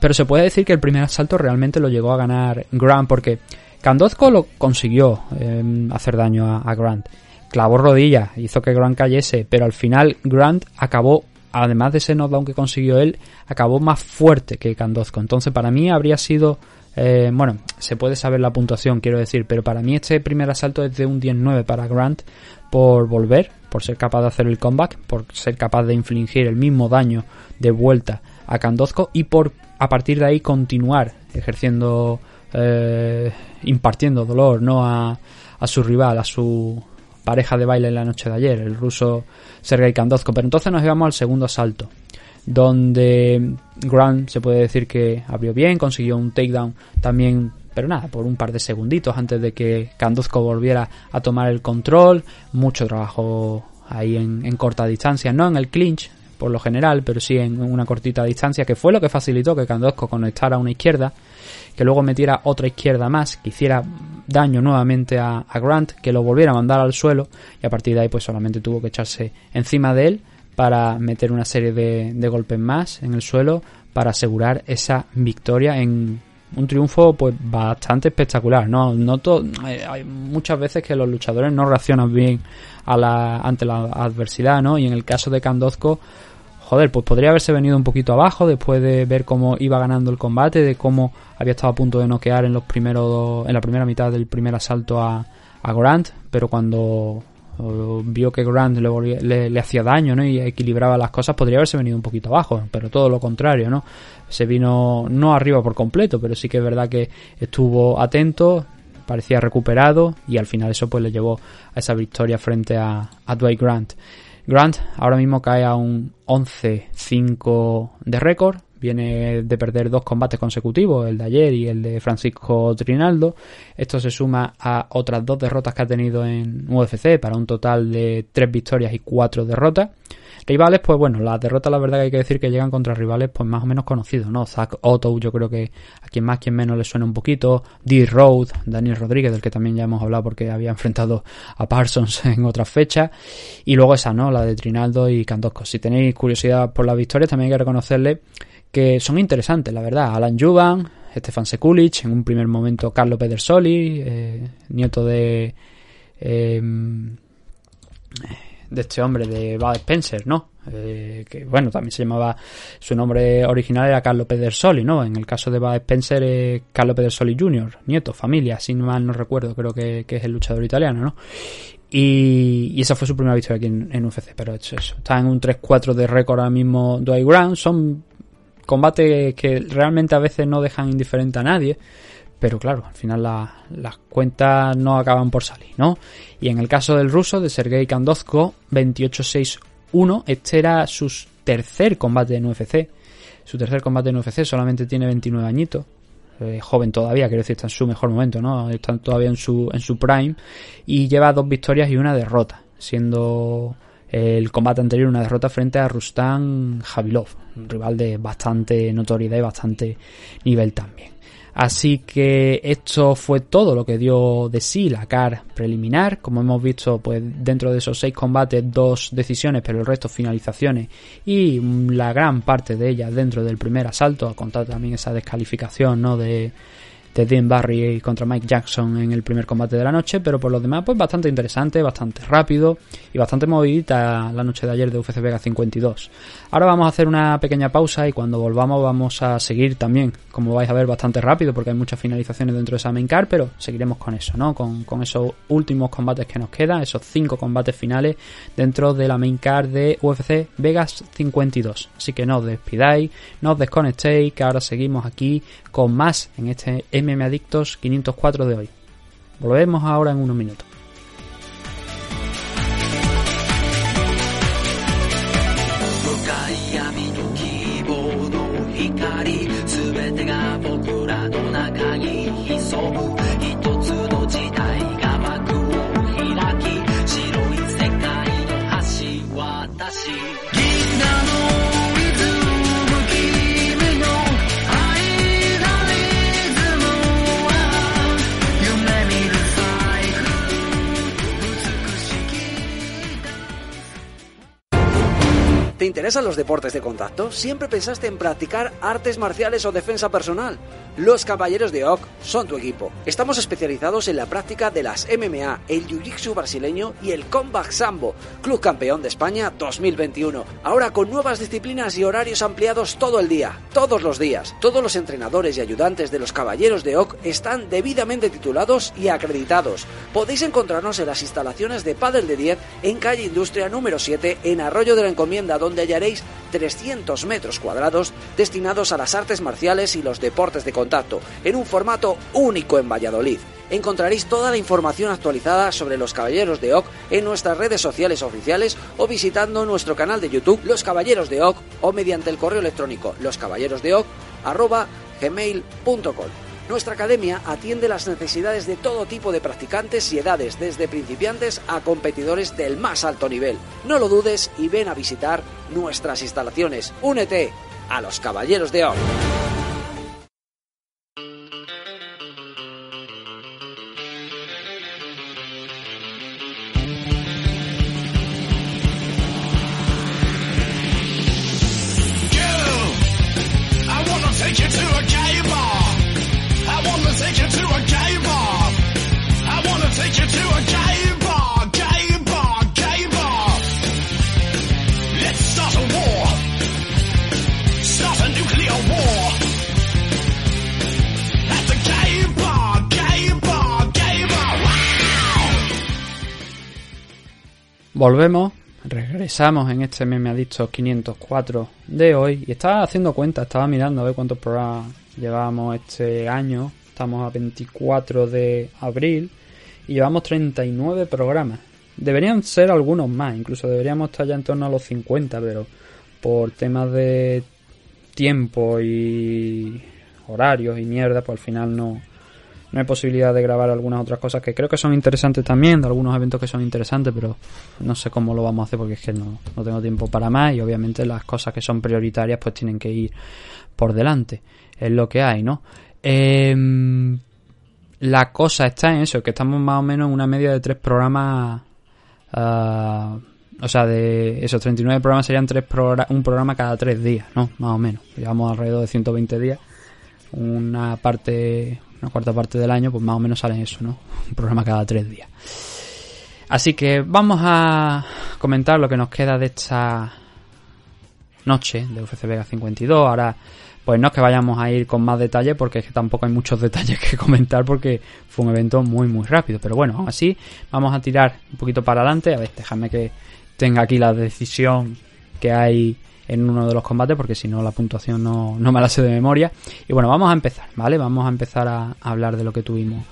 Pero se puede decir que el primer asalto realmente lo llegó a ganar Grant porque Kandozko lo consiguió eh, hacer daño a Grant. Clavó rodillas, hizo que Grant cayese, pero al final Grant acabó además de ese knockdown que consiguió él, acabó más fuerte que Candozco. Entonces, para mí habría sido. eh, bueno, se puede saber la puntuación, quiero decir, pero para mí este primer asalto es de un 10-9 para Grant por volver, por ser capaz de hacer el comeback, por ser capaz de infligir el mismo daño de vuelta a Candozco y por a partir de ahí continuar ejerciendo, eh, impartiendo dolor no a su rival, a su pareja de baile en la noche de ayer, el ruso Sergei Kandozko. Pero entonces nos llevamos al segundo asalto, donde Grant se puede decir que abrió bien, consiguió un takedown también, pero nada, por un par de segunditos antes de que Kandozko volviera a tomar el control. Mucho trabajo ahí en corta distancia, no en el clinch por lo general, pero sí en una cortita distancia, que fue lo que facilitó que Kandozko conectara una izquierda, que luego metiera otra izquierda más, que hiciera daño nuevamente a, Grant, que lo volviera a mandar al suelo, y a partir de ahí pues solamente tuvo que echarse encima de él para meter una serie de golpes más en el suelo para asegurar esa victoria en un triunfo pues bastante espectacular no no to- hay, hay muchas veces que los luchadores no reaccionan bien a la ante la adversidad no y en el caso de Kandozko joder pues podría haberse venido un poquito abajo después de ver cómo iba ganando el combate de cómo había estado a punto de noquear en los primeros en la primera mitad del primer asalto a, a Grant pero cuando o vio que Grant le, le hacía daño ¿no? y equilibraba las cosas, podría haberse venido un poquito abajo, pero todo lo contrario, ¿no? Se vino no arriba por completo, pero sí que es verdad que estuvo atento, parecía recuperado y al final eso pues le llevó a esa victoria frente a, a Dwight Grant. Grant ahora mismo cae a un 11-5 de récord, viene de perder dos combates consecutivos, el de ayer y el de Francisco Trinaldo. Esto se suma a otras dos derrotas que ha tenido en UFC para un total de tres victorias y cuatro derrotas. Rivales, pues bueno, las derrotas la verdad que hay que decir que llegan contra rivales pues más o menos conocidos, ¿no? Zack Otto, yo creo que a quien más, quien menos le suena un poquito. D. Road, Daniel Rodríguez, del que también ya hemos hablado porque había enfrentado a Parsons en otras fechas. Y luego esa, ¿no? La de Trinaldo y Candosco. Si tenéis curiosidad por las victorias, también hay que reconocerle que son interesantes, la verdad. Alan Juban, Stefan Sekulic, en un primer momento Carlo Pedersoli, eh, nieto de... eh, de este hombre, de Bud Spencer, ¿no? Eh, que bueno, también se llamaba, su nombre original era Carlo Pedersoli, ¿no? En el caso de Bud Spencer, eh, Carlo Pedersoli Jr., nieto, familia, si mal no recuerdo, creo que, que es el luchador italiano, ¿no? Y, y esa fue su primera victoria aquí en, en UFC, pero es eso. Está en un 3-4 de récord ahora mismo Dwight Grant, son combates que realmente a veces no dejan indiferente a nadie. Pero claro, al final la- las cuentas no acaban por salir, ¿no? Y en el caso del ruso, de Sergei Kandozko, 28-6-1, este era su tercer combate en UFC. Su tercer combate en UFC solamente tiene 29 añitos. Eh, joven todavía, quiero decir, está en su mejor momento, ¿no? Está todavía en su, en su prime. Y lleva dos victorias y una derrota, siendo el combate anterior una derrota frente a Rustam Javilov, un rival de bastante notoriedad y bastante nivel también. Así que esto fue todo lo que dio de sí la CAR preliminar. Como hemos visto, pues dentro de esos seis combates, dos decisiones, pero el resto finalizaciones y la gran parte de ellas dentro del primer asalto, a contar también esa descalificación ¿no? de, de Dean Barry contra Mike Jackson en el primer combate de la noche, pero por lo demás, pues bastante interesante, bastante rápido y bastante movidita la noche de ayer de UFC Vega 52. Ahora vamos a hacer una pequeña pausa y cuando volvamos vamos a seguir también, como vais a ver, bastante rápido porque hay muchas finalizaciones dentro de esa main card, pero seguiremos con eso, ¿no? Con, con esos últimos combates que nos quedan, esos cinco combates finales dentro de la main card de UFC Vegas 52. Así que no os despidáis, no os desconectéis, que ahora seguimos aquí con más en este MM Adictos 504 de hoy. Volvemos ahora en unos minutos. 光全てが僕らの中に潜む。¿Te interesa interesan los deportes de contacto? ¿Siempre pensaste en practicar artes marciales o defensa personal? Los Caballeros de Oc son tu equipo. Estamos especializados en la práctica de las MMA, el Jiu-Jitsu brasileño y el Combat Sambo, Club Campeón de España 2021. Ahora con nuevas disciplinas y horarios ampliados todo el día, todos los días. Todos los entrenadores y ayudantes de los Caballeros de Oc están debidamente titulados y acreditados. Podéis encontrarnos en las instalaciones de Padel de 10 en calle Industria número 7 en Arroyo de la Encomienda, donde hallaréis 300 metros cuadrados destinados a las artes marciales y los deportes de contacto, en un formato único en Valladolid. Encontraréis toda la información actualizada sobre los Caballeros de Oc en nuestras redes sociales oficiales o visitando nuestro canal de YouTube Los Caballeros de Oc o mediante el correo electrónico loscaballerosdeoc@gmail.com. Nuestra academia atiende las necesidades de todo tipo de practicantes y edades, desde principiantes a competidores del más alto nivel. No lo dudes y ven a visitar nuestras instalaciones. Únete a los Caballeros de Oc. Regresamos en este meme adicto 504 de hoy y estaba haciendo cuenta, estaba mirando a ver cuántos programas llevábamos este año. Estamos a 24 de abril y llevamos 39 programas. Deberían ser algunos más, incluso deberíamos estar ya en torno a los 50, pero por temas de tiempo y horarios y mierda, pues al final no, no hay posibilidad de grabar algunas otras cosas que creo que son interesantes también, de algunos eventos que son interesantes, pero no sé cómo lo vamos a hacer porque es que no, no tengo tiempo para más y obviamente las cosas que son prioritarias pues tienen que ir por delante. Es lo que hay, ¿no? Em, la cosa está en eso, que estamos más o menos en una media de tres programas. ah, o sea, de esos 39 programas serían tres progra- un programa cada tres días, ¿no? Más o menos. Llevamos alrededor de 120 días. Una parte, una cuarta parte del año, pues más o menos sale eso, ¿no? Un programa cada tres días. Así que vamos a comentar lo que nos queda de esta noche de UFC Vega 52. Ahora, pues no es que vayamos a ir con más detalle porque es que tampoco hay muchos detalles que comentar porque fue un evento muy muy rápido. Pero bueno, aún así vamos a tirar un poquito para adelante. A ver, déjame que tenga aquí la decisión que hay en uno de los combates porque si no la puntuación no, no me la sé de memoria. Y bueno, vamos a empezar, ¿vale? Vamos a empezar a, hablar de lo que tuvimos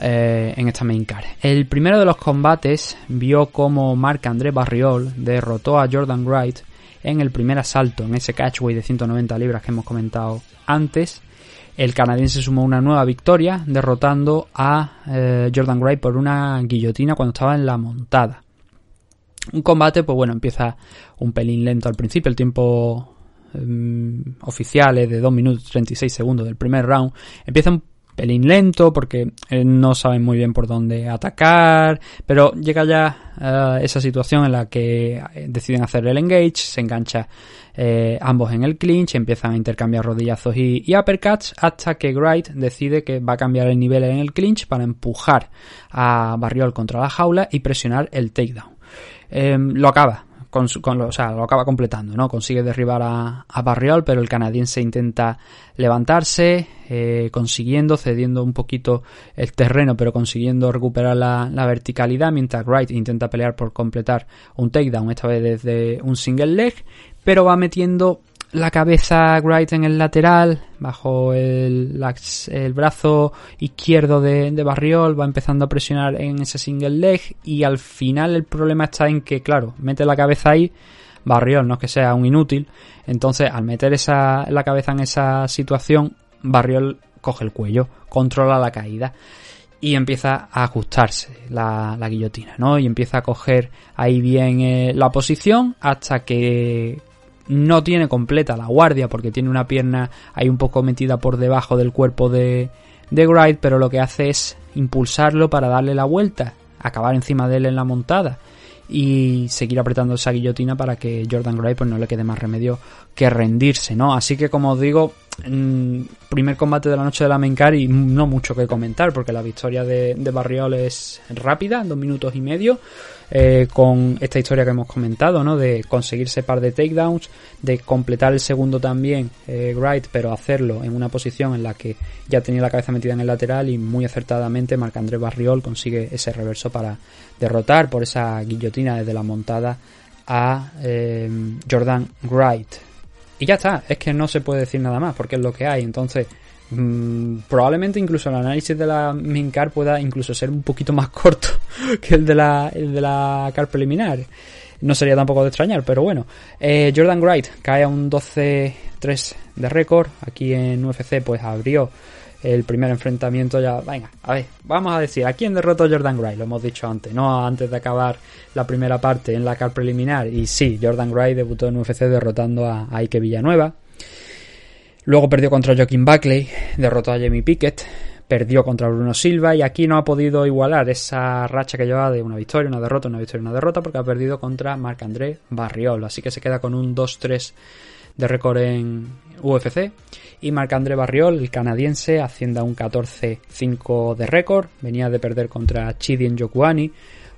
eh, en esta main card. El primero de los combates vio como Marc André Barriol derrotó a Jordan Wright en el primer asalto, en ese catchway de 190 libras que hemos comentado antes. El canadiense sumó una nueva victoria derrotando a eh, Jordan Wright por una guillotina cuando estaba en la montada. Un combate, pues bueno, empieza un pelín lento al principio, el tiempo mm, oficial es de 2 minutos 36 segundos del primer round. Empieza un pelín lento porque eh, no saben muy bien por dónde atacar, pero llega ya eh, esa situación en la que eh, deciden hacer el engage, se engancha eh, ambos en el clinch, empiezan a intercambiar rodillazos y, y uppercuts hasta que Wright decide que va a cambiar el nivel en el clinch para empujar a Barriol contra la jaula y presionar el takedown. Eh, lo acaba, con o sea, lo acaba completando, ¿no? Consigue derribar a, a Barriol, pero el canadiense intenta levantarse, eh, consiguiendo, cediendo un poquito el terreno, pero consiguiendo recuperar la, la verticalidad, mientras Wright intenta pelear por completar un takedown, esta vez desde un single leg, pero va metiendo la cabeza Wright en el lateral, bajo el, el brazo izquierdo de, de Barriol, va empezando a presionar en ese single leg y al final el problema está en que, claro, mete la cabeza ahí, Barriol no es que sea un inútil, entonces al meter esa, la cabeza en esa situación, Barriol coge el cuello, controla la caída y empieza a ajustarse la, la guillotina, ¿no? Y empieza a coger ahí bien eh, la posición hasta que no tiene completa la guardia porque tiene una pierna ahí un poco metida por debajo del cuerpo de, de pero lo que hace es impulsarlo para darle la vuelta, acabar encima de él en la montada y seguir apretando esa guillotina para que Jordan Gray pues no le quede más remedio que rendirse, ¿no? Así que como os digo, primer combate de la noche de la main card y no mucho que comentar porque la victoria de, Barriol es rápida, dos minutos y medio, eh, con esta historia que hemos comentado, ¿no? De conseguirse par de takedowns, de completar el segundo también, eh, Wright, pero hacerlo en una posición en la que ya tenía la cabeza metida en el lateral y muy acertadamente Marc-André Barriol consigue ese reverso para derrotar por esa guillotina desde la montada a eh, Jordan Wright. Y ya está, es que no se puede decir nada más porque es lo que hay. Entonces, mm, probablemente incluso el análisis de la main card pueda incluso ser un poquito más corto que el de la, el de la card preliminar. No sería tampoco de extrañar, pero bueno. Eh, Jordan Wright cae a un 12-3 de récord. Aquí en UFC pues abrió el primer enfrentamiento ya. Venga, a ver, vamos a decir, ¿a quién derrotó Jordan Wright? Lo hemos dicho antes, ¿no? Antes de acabar la primera parte en la card preliminar. Y sí, Jordan Wright debutó en UFC derrotando a, Ike Villanueva. Luego perdió contra Joaquin Buckley, derrotó a Jamie Pickett, perdió contra Bruno Silva y aquí no ha podido igualar esa racha que llevaba de una victoria, una derrota, una victoria, una derrota, porque ha perdido contra Marc-André Barriol. Así que se queda con un 2-3 de récord en UFC. Y Marc-André Barriol, el canadiense, asciende a un 14-5 de récord. Venía de perder contra Chidien Jokuani.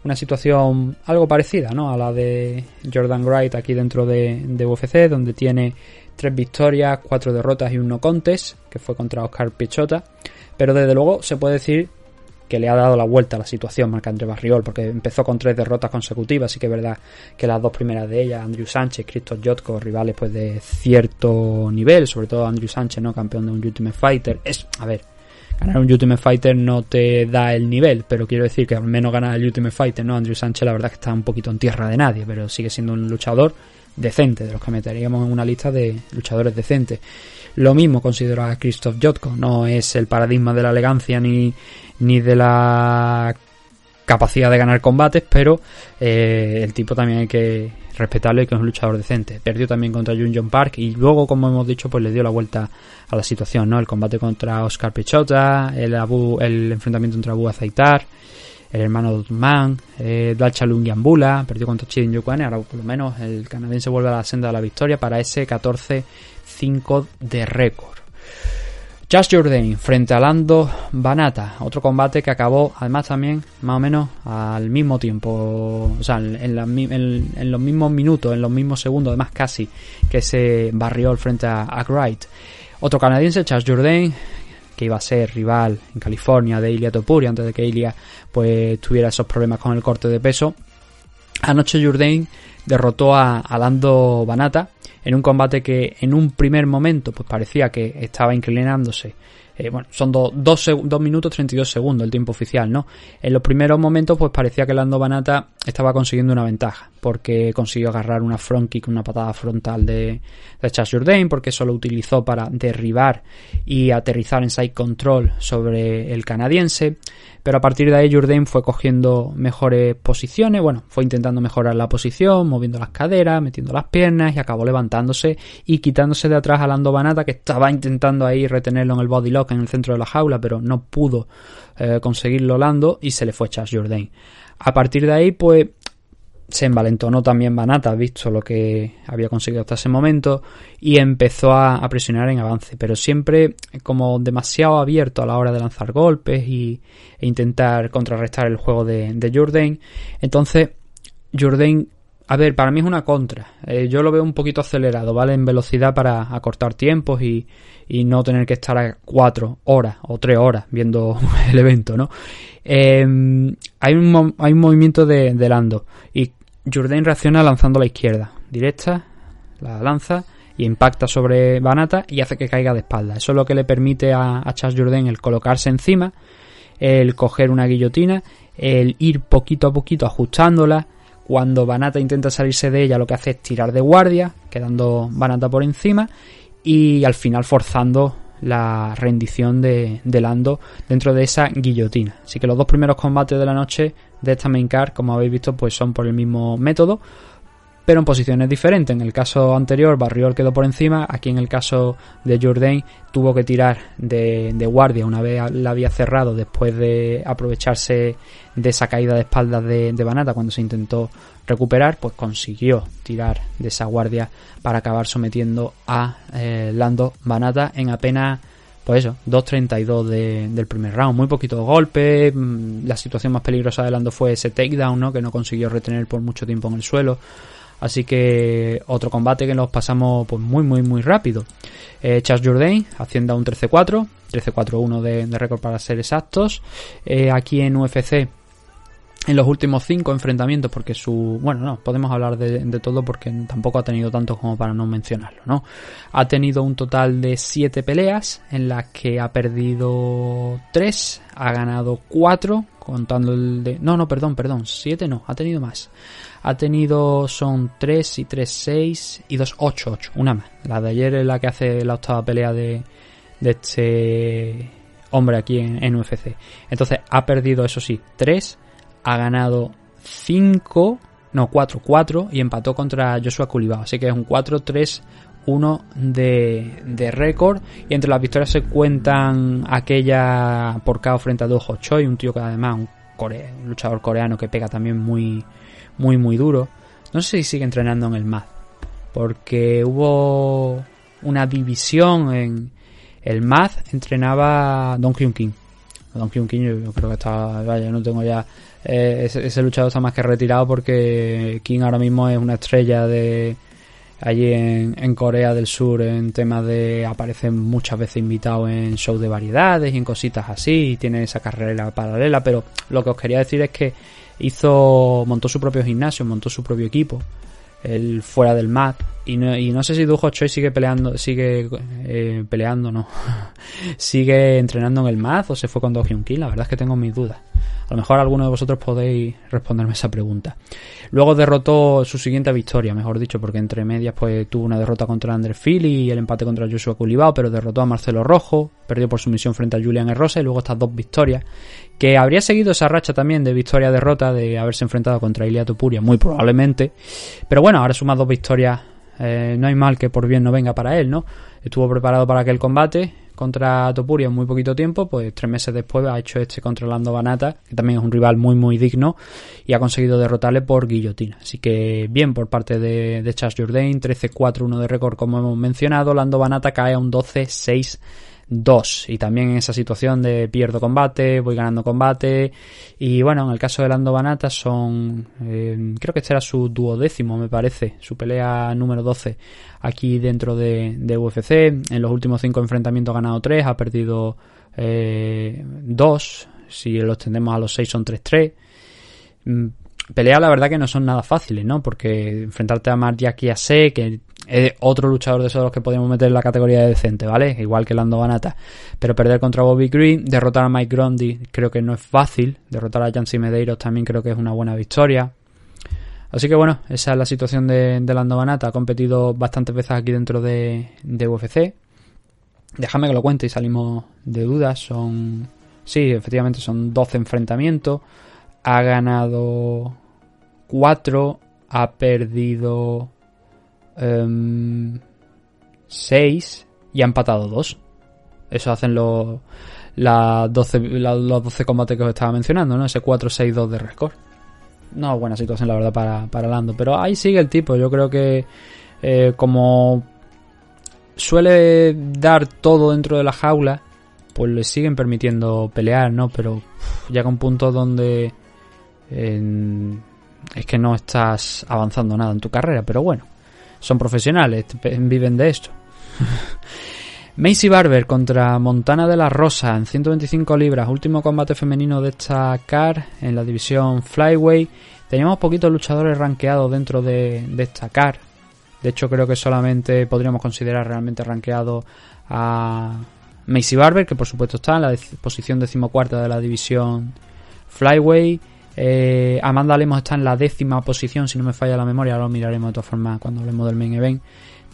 Una situación algo parecida ¿no? a la de Jordan Wright aquí dentro de, de UFC, donde tiene tres victorias, cuatro derrotas y un no contest, que fue contra Oscar Pichota. Pero desde luego se puede decir que le ha dado la vuelta a la situación Marc-André Barriol, porque empezó con tres derrotas consecutivas, así que es verdad que las dos primeras de ellas, Andrew Sánchez, Christoph Jotko, rivales pues de cierto nivel, sobre todo Andrew Sánchez, no campeón de un Ultimate Fighter, es, a ver, ganar un Ultimate Fighter no te da el nivel, pero quiero decir que al menos ganar el Ultimate Fighter, ¿no? Andrew Sánchez la verdad que está un poquito en tierra de nadie, pero sigue siendo un luchador decente, de los que meteríamos en una lista de luchadores decentes. Lo mismo considero a Christoph Jotko, no es el paradigma de la elegancia ni, ni de la capacidad de ganar combates, pero eh, el tipo también hay que respetarlo y que es un luchador decente. Perdió también contra Jun John Park y luego, como hemos dicho, pues le dio la vuelta a la situación, ¿no? El combate contra Oscar Pechota, el, Abu, el enfrentamiento entre Abu Azaitar, el hermano de Otman, eh, Dalcha Lungiambula, perdió contra Chidin Yukwane, ahora por lo menos el canadiense vuelve a la senda de la victoria para ese 14-5 de récord. Josh Jordan frente a Lando Banata, otro combate que acabó además también más o menos al mismo tiempo, o sea, en, la en- en los mismos minutos, en los mismos segundos, además casi que se barrió frente a, a Wright. Otro canadiense, Charles Jourdain, que iba a ser rival en California de Ilia Topuri antes de que Ilia pues tuviera esos problemas con el corte de peso. Anoche Jourdain derrotó a, a Lando Banata en un combate que en un primer momento pues parecía que estaba inclinándose. Eh, bueno, son 2 minutos 32 segundos el tiempo oficial, ¿no? En los primeros momentos pues parecía que Lando Banata estaba consiguiendo una ventaja porque consiguió agarrar una front kick, una patada frontal de, de Chas Jourdain porque eso lo utilizó para derribar y aterrizar en side control sobre el canadiense pero a partir de ahí Jourdain fue cogiendo mejores posiciones, bueno, fue intentando mejorar la posición, moviendo las caderas, metiendo las piernas y acabó levantándose y quitándose de atrás a Lando Banata que estaba intentando ahí retenerlo en el body lock en el centro de la jaula, pero no pudo eh, conseguirlo Lando y se le fue Chas Jourdain. A partir de ahí, pues se envalentonó también Banata, visto lo que había conseguido hasta ese momento, y empezó a, presionar en avance, pero siempre como demasiado abierto a la hora de lanzar golpes y, e intentar contrarrestar el juego de, de Jourdain. Entonces, Jourdain, a ver, para mí es una contra. Eh, yo lo veo un poquito acelerado, ¿vale? En velocidad para acortar tiempos y, y no tener que estar a cuatro horas o tres horas viendo el evento, ¿no? Eh, hay, un, hay un movimiento de, de Lando y Jourdain reacciona lanzando a la izquierda, directa, la lanza y impacta sobre Banata y hace que caiga de espalda. Eso es lo que le permite a, a Charles Jourdain el colocarse encima, el coger una guillotina, el ir poquito a poquito ajustándola. Cuando Banata intenta salirse de ella, lo que hace es tirar de guardia, quedando Banata por encima y al final forzando la rendición de, de Lando dentro de esa guillotina. Así que los dos primeros combates de la noche de esta main card, como habéis visto, pues son por el mismo método. Pero en posiciones diferentes. En el caso anterior, Barriol quedó por encima. Aquí en el caso de Jourdain, tuvo que tirar de, guardia una vez la había cerrado después de aprovecharse de esa caída de espaldas de, de Banata cuando se intentó recuperar, pues consiguió tirar de esa guardia para acabar sometiendo a eh, Lando Banata en apenas pues eso, 2.32 de, del primer round, muy poquitos golpes, mm, la situación más peligrosa de Lando fue ese takedown, ¿no? que no consiguió retener por mucho tiempo en el suelo, así que otro combate que nos pasamos pues muy muy muy rápido. Eh, Charles Jourdain haciendo un 13-4, 13-4-1 de, de récord para ser exactos, Eh, aquí en UFC en los últimos cinco enfrentamientos, porque su. Bueno, no, podemos hablar de, de todo porque tampoco ha tenido tantos como para no mencionarlo, ¿no? Ha tenido un total de siete peleas en las que ha perdido tres, ha ganado cuatro, contando el de. No, no, perdón, perdón, siete no, ha tenido más. Ha tenido, son tres y tres, seis y dos, ocho, ocho, una más. La de ayer es la que hace la octava pelea de, de este hombre aquí en, en UFC. Entonces ha perdido, eso sí, tres ha ganado 5, no 4, 4 y empató contra Joshua Culibao. Así que es un 4-3-1 de, de récord. Y entre las victorias se cuentan aquella por KO frente a Doho Choi, un tío que además un, core, un luchador coreano que pega también muy, muy, muy duro. No sé si sigue entrenando en el MAD, porque hubo una división en el MAD, entrenaba Don Hyun King. Don Hyun King yo, creo que está, vaya, no tengo ya eh, ese, ese luchador está más que retirado porque King ahora mismo es una estrella de allí en, en Corea del Sur en temas de aparece muchas veces invitado en shows de variedades y en cositas así y tiene esa carrera paralela pero lo que os quería decir es que hizo montó su propio gimnasio montó su propio equipo él fuera del mat. Y no, y no sé si Dujo Choi sigue peleando sigue eh, peleando no. Sigue entrenando en el mat o se fue con Do Hyun Kim. La verdad es que tengo mis dudas. A lo mejor alguno de vosotros podéis responderme esa pregunta. Luego derrotó su siguiente victoria, mejor dicho, porque entre medias pues tuvo una derrota contra Ander Philly y el empate contra Joshua Culibao, pero derrotó a Marcelo Rojo, perdió por sumisión frente a Julian Herrosa y luego estas dos victorias, que habría seguido esa racha también de victoria-derrota de haberse enfrentado contra Ilia Topuria, muy probablemente. Pero bueno, ahora suma dos victorias, eh, no hay mal que por bien no venga para él, ¿no? Estuvo preparado para aquel combate, contra Topuria en muy poquito tiempo, pues tres meses después ha hecho este contra Lando Banata, que también es un rival muy muy digno, y ha conseguido derrotarle por guillotina. Así que bien por parte de, de Charles Jourdain, 13-4-1 de récord como hemos mencionado, Lando Banata cae a un 12-6 2 y también en esa situación de pierdo combate, voy ganando combate. Y bueno, en el caso de Lando Banata son eh, creo que este era su duodécimo me parece, su pelea número 12 aquí dentro de, UFC, en los últimos 5 enfrentamientos ha ganado 3, ha perdido 2, eh, si los tendemos a los 6 son 3-3 mm, peleas la verdad que no son nada fáciles, ¿no? Porque enfrentarte a Mardiaki Ase, que es otro luchador de esos que podemos meter en la categoría de decente, ¿vale? Igual que Lando Banata. Pero perder contra Bobby Green, derrotar a Mike Grundy, creo que no es fácil. Derrotar a Jancy Medeiros también creo que es una buena victoria. Así que bueno, esa es la situación de, de Lando Banata. Ha competido bastantes veces aquí dentro de, de UFC. Déjame que lo cuente y salimos de dudas. Son. Sí, efectivamente son 12 enfrentamientos. Ha ganado 4. Ha perdido 6 y ha empatado 2. Eso hacen los, las 12, la- los 12 combates que os estaba mencionando, ¿no? Ese 4-6-2 de récord. No, buena situación la verdad para, para Lando. Pero ahí sigue el tipo. Yo creo que eh, como suele dar todo dentro de la jaula, pues le siguen permitiendo pelear, ¿no? Pero uf, llega un punto donde es que no estás avanzando nada en tu carrera. Pero bueno, son profesionales, viven de esto. Macy Barber contra Montana de la Rosa en 125 libras, último combate femenino de esta CAR en la división Flyway. Teníamos poquitos luchadores rankeados dentro de, esta CAR. De hecho, creo que solamente podríamos considerar realmente rankeado a Macy Barber, que por supuesto está en la posición decimocuarta de la división Flyway. Eh, Amanda Lemos está en la décima posición, si no me falla la memoria, ahora lo miraremos de todas formas cuando hablemos del main event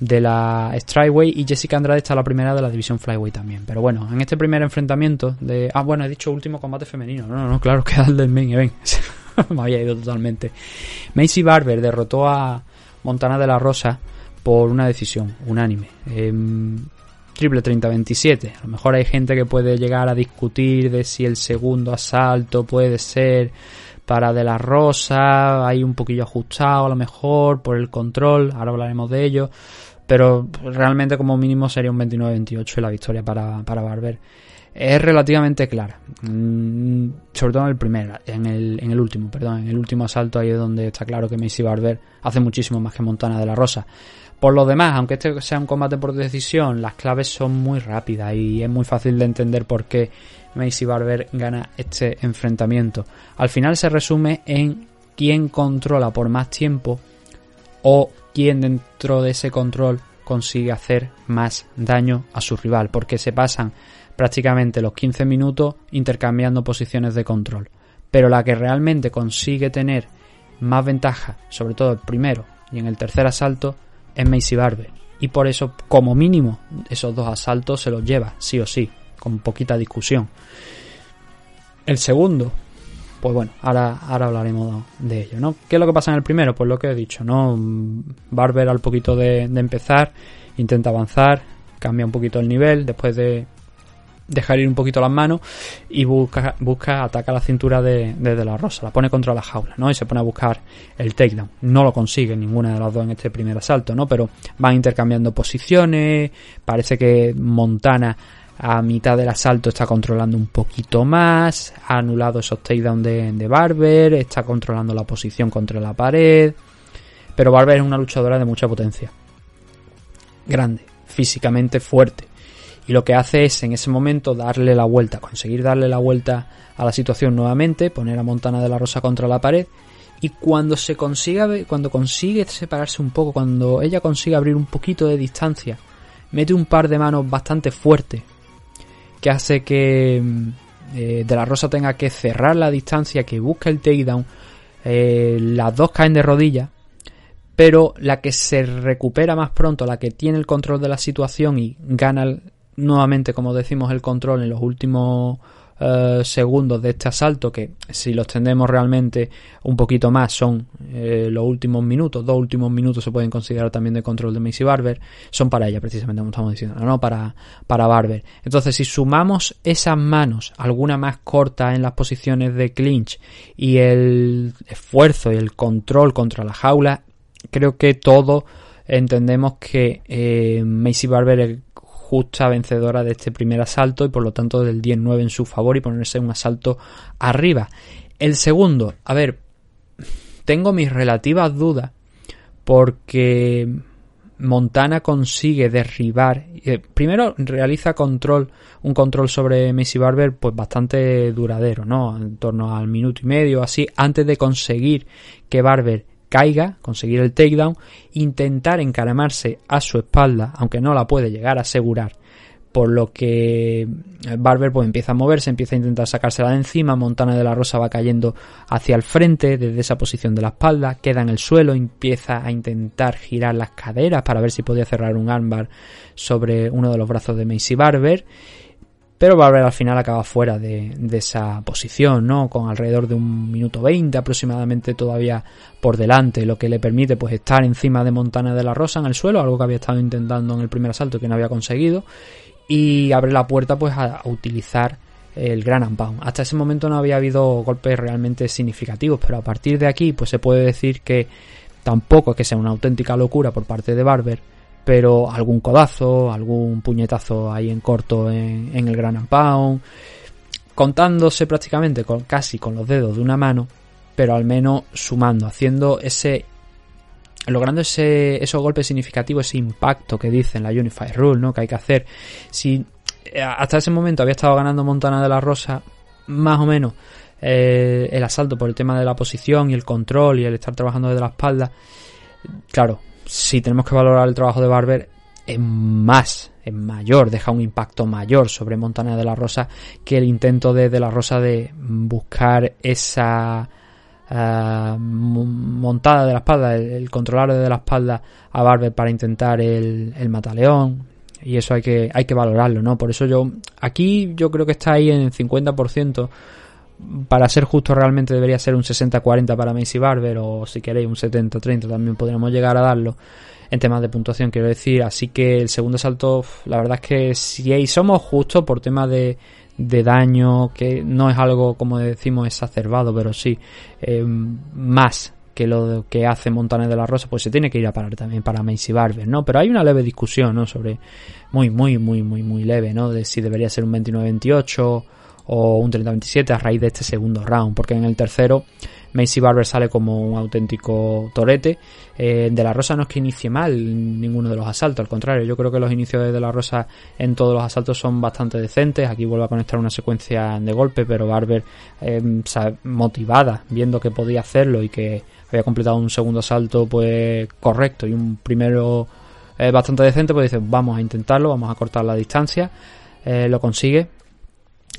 de la Strikeway y Jessica Andrade está la primera de la división Flyway también. Pero bueno, en este primer enfrentamiento de... Ah, bueno, he dicho último combate femenino. No, no, claro, queda el del main event. me había ido totalmente. Macy Barber derrotó a Montana de la Rosa por una decisión unánime. Em, triple 30-27. A lo mejor hay gente que puede llegar a discutir de si el segundo asalto puede ser para De la Rosa, hay un poquillo ajustado a lo mejor por el control, ahora hablaremos de ello, pero realmente como mínimo sería un 29-28 y la victoria para, para Barber. Es relativamente clara, mm, sobre todo en el primer, en el, en el último, perdón, en el último asalto ahí es donde está claro que Macy Barber hace muchísimo más que Montana de la Rosa. Por lo demás, aunque este sea un combate por decisión, las claves son muy rápidas y es muy fácil de entender por qué Macy Barber gana este enfrentamiento. Al final se resume en quién controla por más tiempo o quién dentro de ese control consigue hacer más daño a su rival, porque se pasan prácticamente los 15 minutos intercambiando posiciones de control. Pero la que realmente consigue tener más ventaja, sobre todo el primero y en el tercer asalto, es Macy Barber. Y por eso, como mínimo, esos dos asaltos se los lleva, sí o sí, con poquita discusión. El segundo, pues bueno, ahora, ahora hablaremos de ello, ¿no? ¿Qué es lo que pasa en el primero? Pues lo que he dicho, ¿no? Barber al poquito de, empezar, intenta avanzar, cambia un poquito el nivel, después de dejar ir un poquito las manos y busca, busca ataca la cintura de, de, de la Rosa, la pone contra la jaula, ¿no? Y se pone a buscar el takedown. No lo consigue ninguna de las dos en este primer asalto, ¿no? Pero van intercambiando posiciones, parece que Montana a mitad del asalto está controlando un poquito más, ha anulado esos takedowns de, de Barber, está controlando la posición contra la pared, pero Barber es una luchadora de mucha potencia. Grande, físicamente fuerte. Y lo que hace es en ese momento darle la vuelta, conseguir darle la vuelta a la situación nuevamente, poner a Montana de la Rosa contra la pared. Y cuando se consiga cuando consigue separarse un poco, cuando ella consigue abrir un poquito de distancia, mete un par de manos bastante fuerte que hace que eh, de la Rosa tenga que cerrar la distancia, que busque el takedown, eh, las dos caen de rodillas pero la que se recupera más pronto, la que tiene el control de la situación y gana nuevamente, como decimos, el control en los últimos eh, segundos de este asalto, que si los tendemos realmente un poquito más son eh, los últimos minutos, dos últimos minutos se pueden considerar también de control de Macy Barber, son para ella precisamente, como estamos diciendo, no para, para Barber. Entonces, si sumamos esas manos, alguna más corta en las posiciones de clinch y el esfuerzo y el control contra la jaula, creo que todo entendemos que eh, Macy Barber justa vencedora de este primer asalto y por lo tanto del 10-9 en su favor y ponerse un asalto arriba. El segundo, a ver, tengo mis relativas dudas porque Montana consigue derribar, eh, primero realiza control, un control sobre Macy Barber pues bastante duradero, ¿no? En torno al minuto y medio así antes de conseguir que Barber caiga, conseguir el takedown, intentar encaramarse a su espalda, aunque no la puede llegar a asegurar. Por lo que Barber pues empieza a moverse, empieza a intentar sacársela de encima, Montana de la Rosa va cayendo hacia el frente desde esa posición de la espalda, queda en el suelo, empieza a intentar girar las caderas para ver si podía cerrar un armbar sobre uno de los brazos de Macy Barber pero Barber al final acaba fuera de, esa posición, ¿no? Con alrededor de un minuto 20 aproximadamente todavía por delante, lo que le permite pues estar encima de Montana de la Rosa en el suelo, algo que había estado intentando en el primer asalto y que no había conseguido, y abre la puerta pues a, utilizar el gran unbound. Hasta ese momento no había habido golpes realmente significativos, pero a partir de aquí pues se puede decir que tampoco es que sea una auténtica locura por parte de Barber, pero algún codazo, algún puñetazo ahí en corto en, en el Gran Pound, contándose prácticamente con, casi con los dedos de una mano, pero al menos sumando, haciendo ese logrando ese, esos golpes significativos, ese impacto que dicen la Unified Rule, ¿no? Que hay que hacer. Si hasta ese momento había estado ganando Montana de la Rosa, más o menos, eh, el asalto por el tema de la posición y el control y el estar trabajando desde la espalda, claro, si tenemos que valorar el trabajo de Barber, es más, es mayor, deja un impacto mayor sobre Montana de la Rosa que el intento de, de la Rosa de buscar esa uh, montada de la espalda, el, el, controlar de la espalda a Barber para intentar el, el mataleón. Y eso hay que, hay que valorarlo, ¿no? Por eso yo, aquí yo creo que está ahí en 50%, para ser justo realmente debería ser un 60-40 para Macy Barber o si queréis un 70-30 también podríamos llegar a darlo en temas de puntuación quiero decir. Así que el segundo salto la verdad es que si somos justos por tema de, de daño que no es algo como decimos exacerbado pero sí eh, más que lo que hace Montaner de la Rosa pues se tiene que ir a parar también para Macy Barber no pero hay una leve discusión no sobre muy muy muy muy muy leve no de si debería ser un 29-28 o un 30-27 a raíz de este segundo round, porque en el tercero Macy Barber sale como un auténtico torete. Eh, de la Rosa no es que inicie mal ninguno de los asaltos, al contrario, yo creo que los inicios de De la Rosa en todos los asaltos son bastante decentes. Aquí vuelve a conectar una secuencia de golpe, pero Barber eh, motivada, viendo que podía hacerlo y que había completado un segundo asalto pues correcto y un primero eh, bastante decente, pues dice vamos a intentarlo, vamos a cortar la distancia. Eh, lo consigue,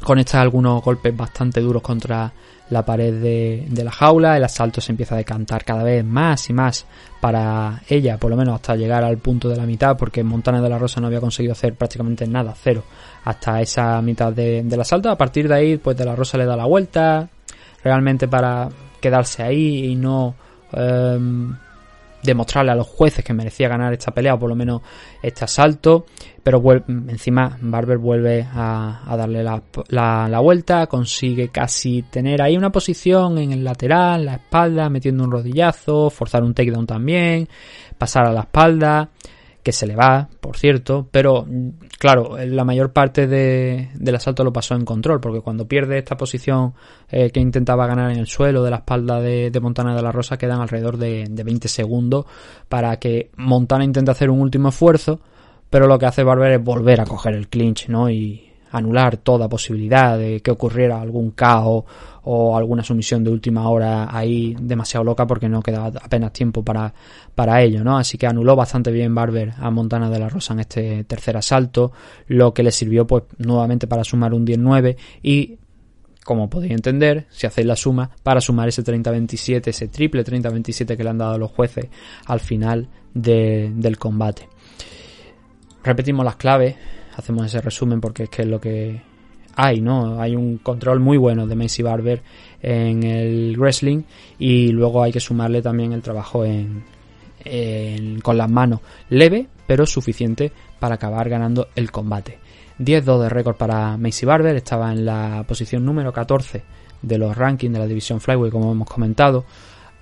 conecta algunos golpes bastante duros contra la pared de, de la jaula, el asalto se empieza a decantar cada vez más y más para ella, por lo menos hasta llegar al punto de la mitad, porque Montana de la Rosa no había conseguido hacer prácticamente nada, cero, hasta esa mitad de- del asalto. A partir de ahí, pues de la Rosa le da la vuelta, realmente para quedarse ahí y no em, demostrarle a los jueces que merecía ganar esta pelea o por lo menos este asalto pero encima Barber vuelve a, darle la, la- vuelta consigue casi tener ahí una posición en el lateral la espalda metiendo un rodillazo forzar un takedown también pasar a la espalda que se le va, por cierto, pero claro, la mayor parte de- del asalto lo pasó en control, porque cuando pierde esta posición eh, que intentaba ganar en el suelo de la espalda de, Montana de la Rosa, quedan alrededor de, de 20 segundos para que Montana intente hacer un último esfuerzo, pero lo que hace Barber es volver a coger el clinch, ¿no? Y anular toda posibilidad de que ocurriera algún caos o alguna sumisión de última hora ahí demasiado loca porque no quedaba apenas tiempo para, para ello, ¿no? Así que anuló bastante bien Barber a Montana de la Rosa en este tercer asalto, lo que le sirvió pues nuevamente para sumar un 19 y como podéis entender, si hacéis la suma, para sumar ese 30-27, ese triple 30-27 que le han dado los jueces al final de- del combate. Repetimos las claves, hacemos ese resumen porque es que es lo que hay, ¿no? Hay un control muy bueno de Macy Barber en el wrestling y luego hay que sumarle también el trabajo en, en- con las manos leve pero suficiente para acabar ganando el combate. 10-2 de récord para Macy Barber, estaba en la posición número 14 de los rankings de la división Flyweight como hemos comentado.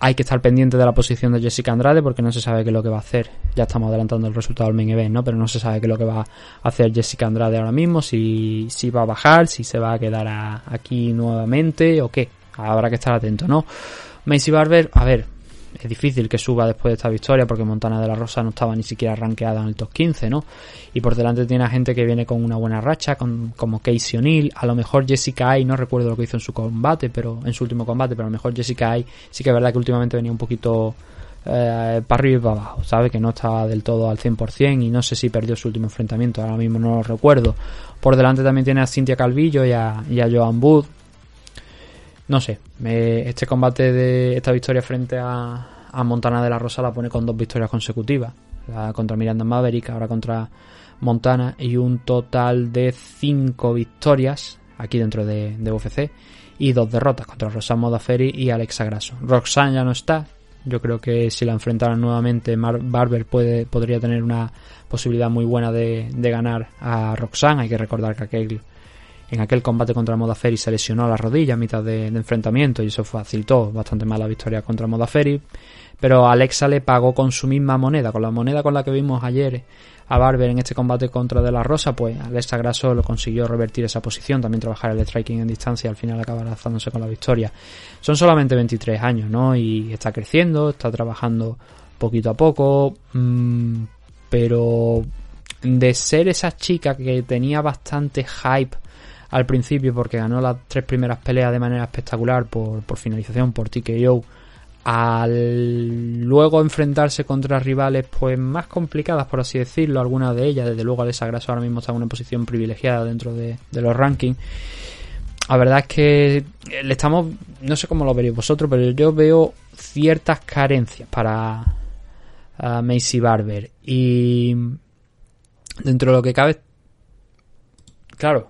Hay que estar pendiente de la posición de Jessica Andrade porque no se sabe qué es lo que va a hacer. Ya estamos adelantando el resultado del main event, ¿no? Pero no se sabe qué es lo que va a hacer Jessica Andrade ahora mismo, si, si va a bajar, si se va a quedar aquí nuevamente o qué. Habrá que estar atento, ¿no? Macy Barber, a ver, es difícil que suba después de esta victoria porque Montana de la Rosa no estaba ni siquiera rankeada en el top 15, ¿no? Y por delante tiene a gente que viene con una buena racha, con, como Casey O'Neill, a lo mejor Jessica Ay, no recuerdo lo que hizo en su combate, pero en su último combate, pero a lo mejor Jessica Ay sí que es verdad que últimamente venía un poquito eh, para arriba y para abajo, ¿sabe? Que no estaba del todo al 100% y no sé si perdió su último enfrentamiento, ahora mismo no lo recuerdo. Por delante también tiene a Cynthia Calvillo y a, y a Joan Booth, no sé, me- este combate de esta victoria frente a, Montana de la Rosa la pone con dos victorias consecutivas. La contra Miranda Maverick, ahora contra Montana, y un total de cinco victorias aquí dentro de, de UFC y dos derrotas contra Roxanne Modafferi y Alexa Grasso. Roxanne ya no está. Yo creo que si la enfrentaran nuevamente, Mar- Barber puede, podría tener una posibilidad muy buena de, de ganar a Roxanne. Hay que recordar que aquel en aquel combate contra Modafferi se lesionó la rodilla a mitad de, enfrentamiento y eso facilitó bastante más la victoria contra Modafferi. Pero Alexa le pagó con su misma moneda, con la moneda con la que vimos ayer a Barber en este combate contra De La Rosa, pues Alexa Grasso lo consiguió revertir esa posición, también trabajar el striking en distancia al final acaba lanzándose con la victoria. Son solamente 23 años, ¿no? Y está creciendo, está trabajando poquito a poco, mm, pero de ser esa chica que tenía bastante hype al principio porque ganó las tres primeras peleas de manera espectacular por, por finalización, por TKO, al luego enfrentarse contra rivales pues más complicadas por así decirlo, algunas de ellas, desde luego Alexa Grasso ahora mismo está en una posición privilegiada dentro de, los rankings. La verdad es que le estamos, no sé cómo lo veréis vosotros, pero yo veo ciertas carencias para uh, Macy Barber y dentro de lo que cabe, claro,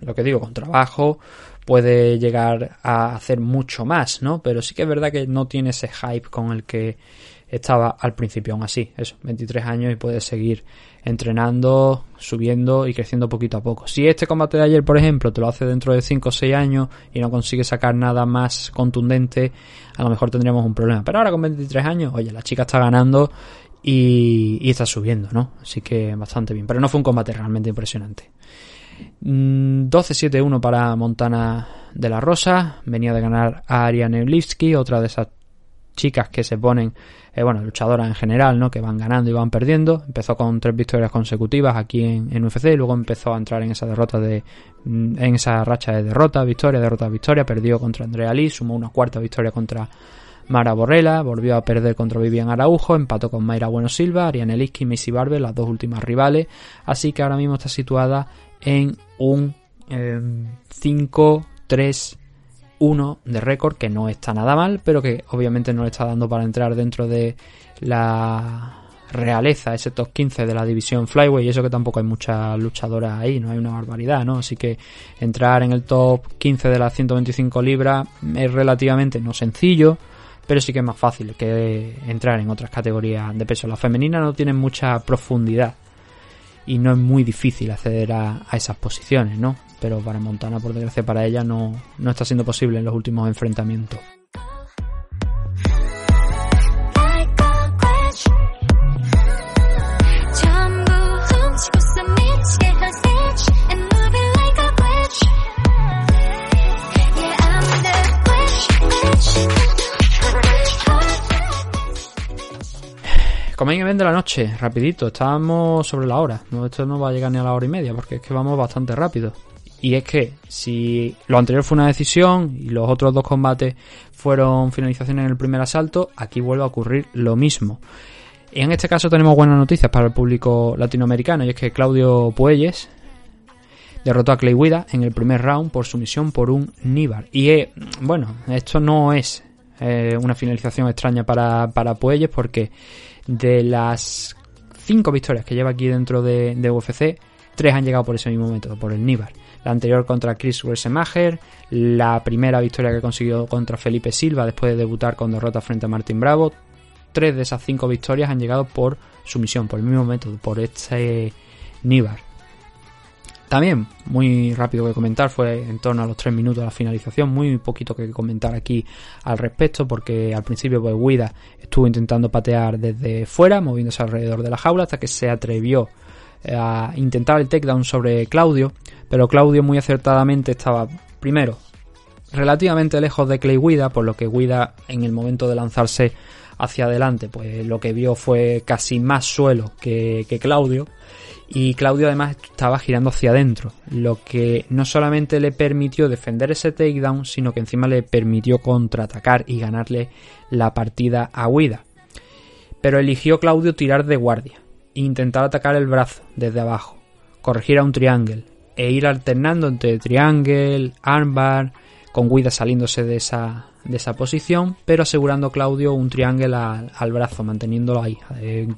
lo que digo, con trabajo, puede llegar a hacer mucho más, ¿no? Pero sí que es verdad que no tiene ese hype con el que estaba al principio, aún así, eso, 23 años y puede seguir entrenando, subiendo y creciendo poquito a poco. Si este combate de ayer, por ejemplo, te lo hace dentro de 5 o 6 años y no consigue sacar nada más contundente, a lo mejor tendríamos un problema. Pero ahora con 23 años, oye, la chica está ganando y, y está subiendo, ¿no? Así que bastante bien. Pero no fue un combate realmente impresionante. Mm, 12-7-1 para Montana de la Rosa. Venía de ganar a Ariane Lipsky, otra de esas chicas que se ponen, eh, bueno, luchadoras en general, ¿no? Que van ganando y van perdiendo. Empezó con tres victorias consecutivas aquí en, en UFC y luego empezó a entrar en esa derrota de, mm, en esa racha de derrota, victoria, derrota, victoria. Perdió contra Andrea Lee, sumó una cuarta victoria contra Mara Borrella, volvió a perder contra Vivian Araujo, empató con Mayra Bueno Silva, Ariane Lipsky y Missy Barber, las dos últimas rivales. Así que ahora mismo está situada en un eh, 5-3 1 de récord que no está nada mal, pero que obviamente no le está dando para entrar dentro de la realeza, ese top 15 de la división Flyway, y eso que tampoco hay muchas luchadoras ahí, no hay una barbaridad, ¿no? Así que entrar en el top 15 de las 125 libras es relativamente no sencillo, pero sí que es más fácil que entrar en otras categorías de peso. Las femeninas no tienen mucha profundidad y no es muy difícil acceder a, a esas posiciones, ¿no? Pero para Montana, por desgracia para ella, no, no está siendo posible en los últimos enfrentamientos. Como event de la noche, rapidito, estábamos sobre la hora. Esto no va a llegar ni a la hora y media, porque es que vamos bastante rápido. Y es que si lo anterior fue una decisión y los otros dos combates fueron finalizaciones en el primer asalto, aquí vuelve a ocurrir lo mismo. Y en este caso tenemos buenas noticias para el público latinoamericano y es que Claudio Puelles derrotó a Clay Guida en el primer round por sumisión por un Níbar. Y eh, bueno, esto no es eh, una finalización extraña para, para Puelles porque de las cinco victorias que lleva aquí dentro de, UFC, tres han llegado por ese mismo método, por el Níbar. La anterior contra Chris Weissemacher, la primera victoria que consiguió contra Felipe Silva después de debutar con derrota frente a Martin Bravo. Tres de esas cinco victorias han llegado por sumisión, por el mismo método, por este Níbar. También, muy rápido que comentar, fue en torno a los 3 minutos de la finalización, muy poquito que comentar aquí al respecto, porque al principio pues Guida estuvo intentando patear desde fuera, moviéndose alrededor de la jaula, hasta que se atrevió eh, a intentar el takedown sobre Claudio, pero Claudio muy acertadamente estaba primero relativamente lejos de Clay Guida, por lo que Guida en el momento de lanzarse hacia adelante, pues lo que vio fue casi más suelo que, que Claudio. Y Claudio además estaba girando hacia adentro, lo que no solamente le permitió defender ese takedown, sino que encima le permitió contraatacar y ganarle la partida a Guida. Pero eligió Claudio tirar de guardia, e intentar atacar el brazo desde abajo, corregir a un triángulo e ir alternando entre triángulo, armbar, con Guida saliéndose de esa, de esa posición, pero asegurando Claudio un triángulo al, al brazo, manteniéndolo ahí. Eh,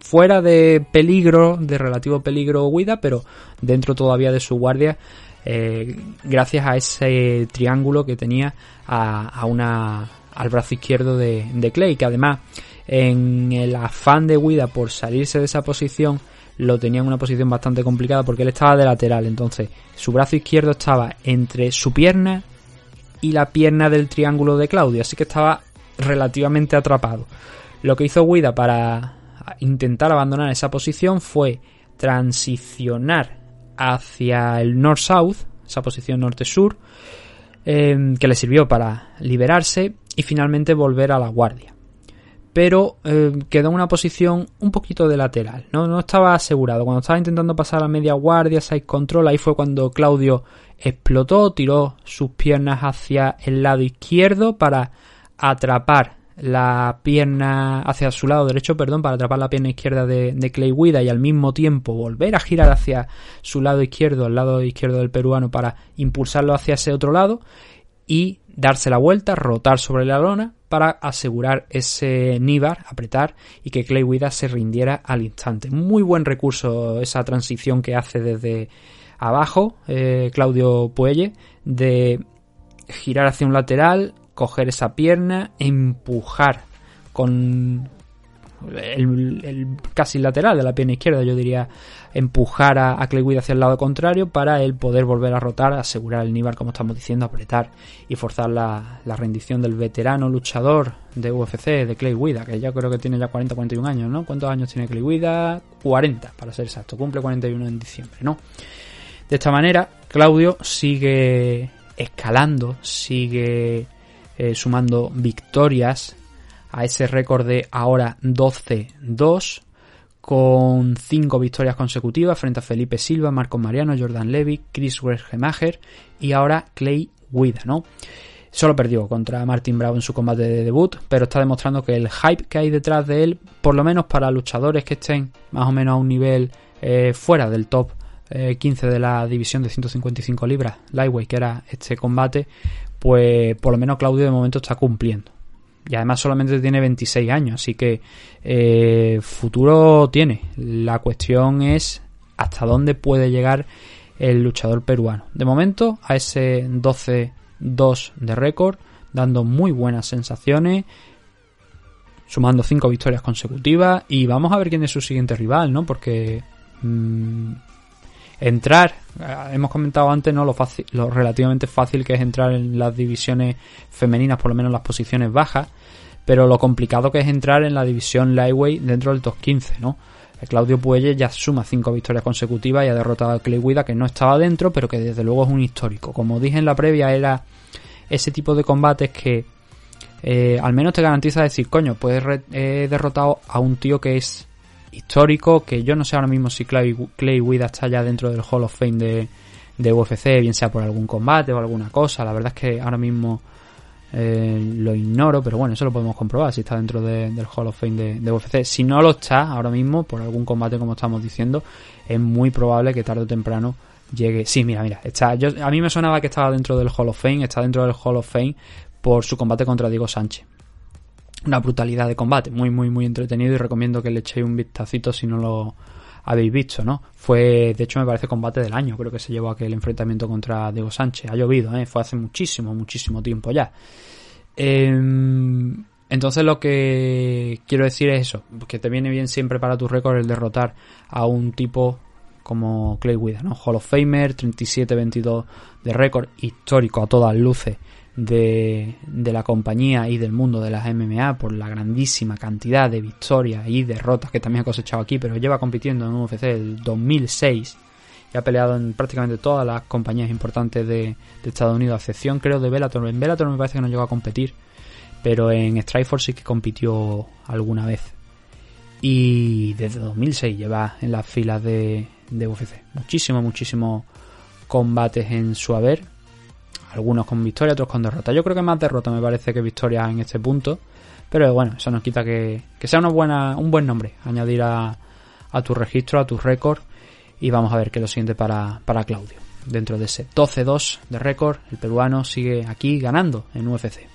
fuera de peligro, de relativo peligro Guida, pero dentro todavía de su guardia, eh, gracias a ese triángulo que tenía a, a una, al brazo izquierdo de, de Clay, que además en el afán de Guida por salirse de esa posición, lo tenía en una posición bastante complicada porque él estaba de lateral, entonces su brazo izquierdo estaba entre su pierna y la pierna del triángulo de Claudio, así que estaba relativamente atrapado. Lo que hizo Guida para intentar abandonar esa posición fue transicionar hacia el north-south, esa posición norte-sur, eh, que le sirvió para liberarse y finalmente volver a la guardia. Pero eh, quedó en una posición un poquito de lateral, ¿no? estaba asegurado. Cuando estaba intentando pasar a media guardia, side control, ahí fue cuando Claudio explotó, tiró sus piernas hacia el lado izquierdo para atrapar la pierna hacia su lado derecho, perdón, para atrapar la pierna izquierda de, de Clay Guida y al mismo tiempo volver a girar hacia su lado izquierdo, al lado izquierdo del peruano, para impulsarlo hacia ese otro lado y darse la vuelta, rotar sobre la lona para asegurar ese Níbar, apretar y que Clay Guida se rindiera al instante. Muy buen recurso esa transición que hace desde abajo, eh, Claudio Puelle, de girar hacia un lateral, coger esa pierna, empujar con el, casi lateral de la pierna izquierda, yo diría, empujar a, a Clay Guida hacia el lado contrario para él poder volver a rotar, asegurar el nivel, como estamos diciendo, apretar y forzar la, la rendición del veterano luchador de UFC, de Clay Guida, que ya creo que tiene ya 40-41 años, ¿no? ¿Cuántos años tiene Clay Guida? 40, para ser exacto, cumple 41 en diciembre, ¿no? De esta manera, Claudio sigue escalando, sigue eh, sumando victorias a ese récord de ahora 12-2 con 5 victorias consecutivas frente a Felipe Silva, Marcos Mariano, Jordan Levy, Chris Wergemacher y ahora Clay Guida, ¿no? Solo perdió contra Martin Bravo en su combate de debut, pero está demostrando que el hype que hay detrás de él, por lo menos para luchadores que estén más o menos a un nivel eh, fuera del top eh, 15 de la división de 155 libras, Lightweight, que era este combate, pues por lo menos Claudio de momento está cumpliendo. Y además solamente tiene 26 años, así que eh, futuro tiene. La cuestión es hasta dónde puede llegar el luchador peruano. De momento a ese 12-2 de récord, dando muy buenas sensaciones, sumando 5 victorias consecutivas y vamos a ver quién es su siguiente rival, ¿no? Porque mm, entrar, hemos comentado antes, ¿no? Lo, fácil, lo relativamente fácil que es entrar en las divisiones femeninas, por lo menos en las posiciones bajas, pero lo complicado que es entrar en la división lightweight dentro del top 15, ¿no? Eh, Claudio Puelle ya suma 5 victorias consecutivas y ha derrotado a Clay Guida, que no estaba dentro, pero que desde luego es un histórico. Como dije en la previa, era ese tipo de combates que eh, al menos te garantiza decir, coño, pues he derrotado a un tío que es histórico, que yo no sé ahora mismo si Clay, Clay Guida está ya dentro del Hall of Fame de, de UFC, bien sea por algún combate o alguna cosa. La verdad es que ahora mismo eh, lo ignoro, pero bueno, eso lo podemos comprobar si está dentro de- del Hall of Fame de, de UFC. Si no lo está ahora mismo, por algún combate como estamos diciendo, es muy probable que tarde o temprano llegue. Sí, mira, mira, está. Yo, a mí me sonaba que estaba dentro del Hall of Fame, está dentro del Hall of Fame por su combate contra Diego Sánchez una brutalidad de combate, muy, muy, muy entretenido y recomiendo que le echéis un vistacito si no lo habéis visto, ¿no? Fue, de hecho, me parece combate del año, creo que se llevó aquel enfrentamiento contra Diego Sánchez. Ha llovido, ¿eh? Fue hace muchísimo, muchísimo tiempo ya. Em, entonces lo que quiero decir es eso, que te viene bien siempre para tu récord el derrotar a un tipo como Clay Guida, ¿no? Hall of Famer, 37-22 de récord, histórico a todas luces de, de la compañía y del mundo de las MMA por la grandísima cantidad de victorias y derrotas que también ha cosechado aquí, pero lleva compitiendo en UFC el 2006 y ha peleado en prácticamente todas las compañías importantes de, de Estados Unidos, a excepción creo de Bellator. En Bellator me parece que no llegó a competir, pero en Strikeforce sí que compitió alguna vez. Y desde 2006 lleva en las filas de, de UFC. Muchísimos, muchísimos combates en su haber. Algunos con victoria, otros con derrota. Yo creo que más derrota me parece que victoria en este punto. Pero bueno, eso nos quita que, que sea una buena, un buen nombre. Añadir a, a tu registro, a tu récord. Y vamos a ver qué es lo siguiente para, para Claudio. Dentro de ese 12-2 de récord, el peruano sigue aquí ganando en UFC.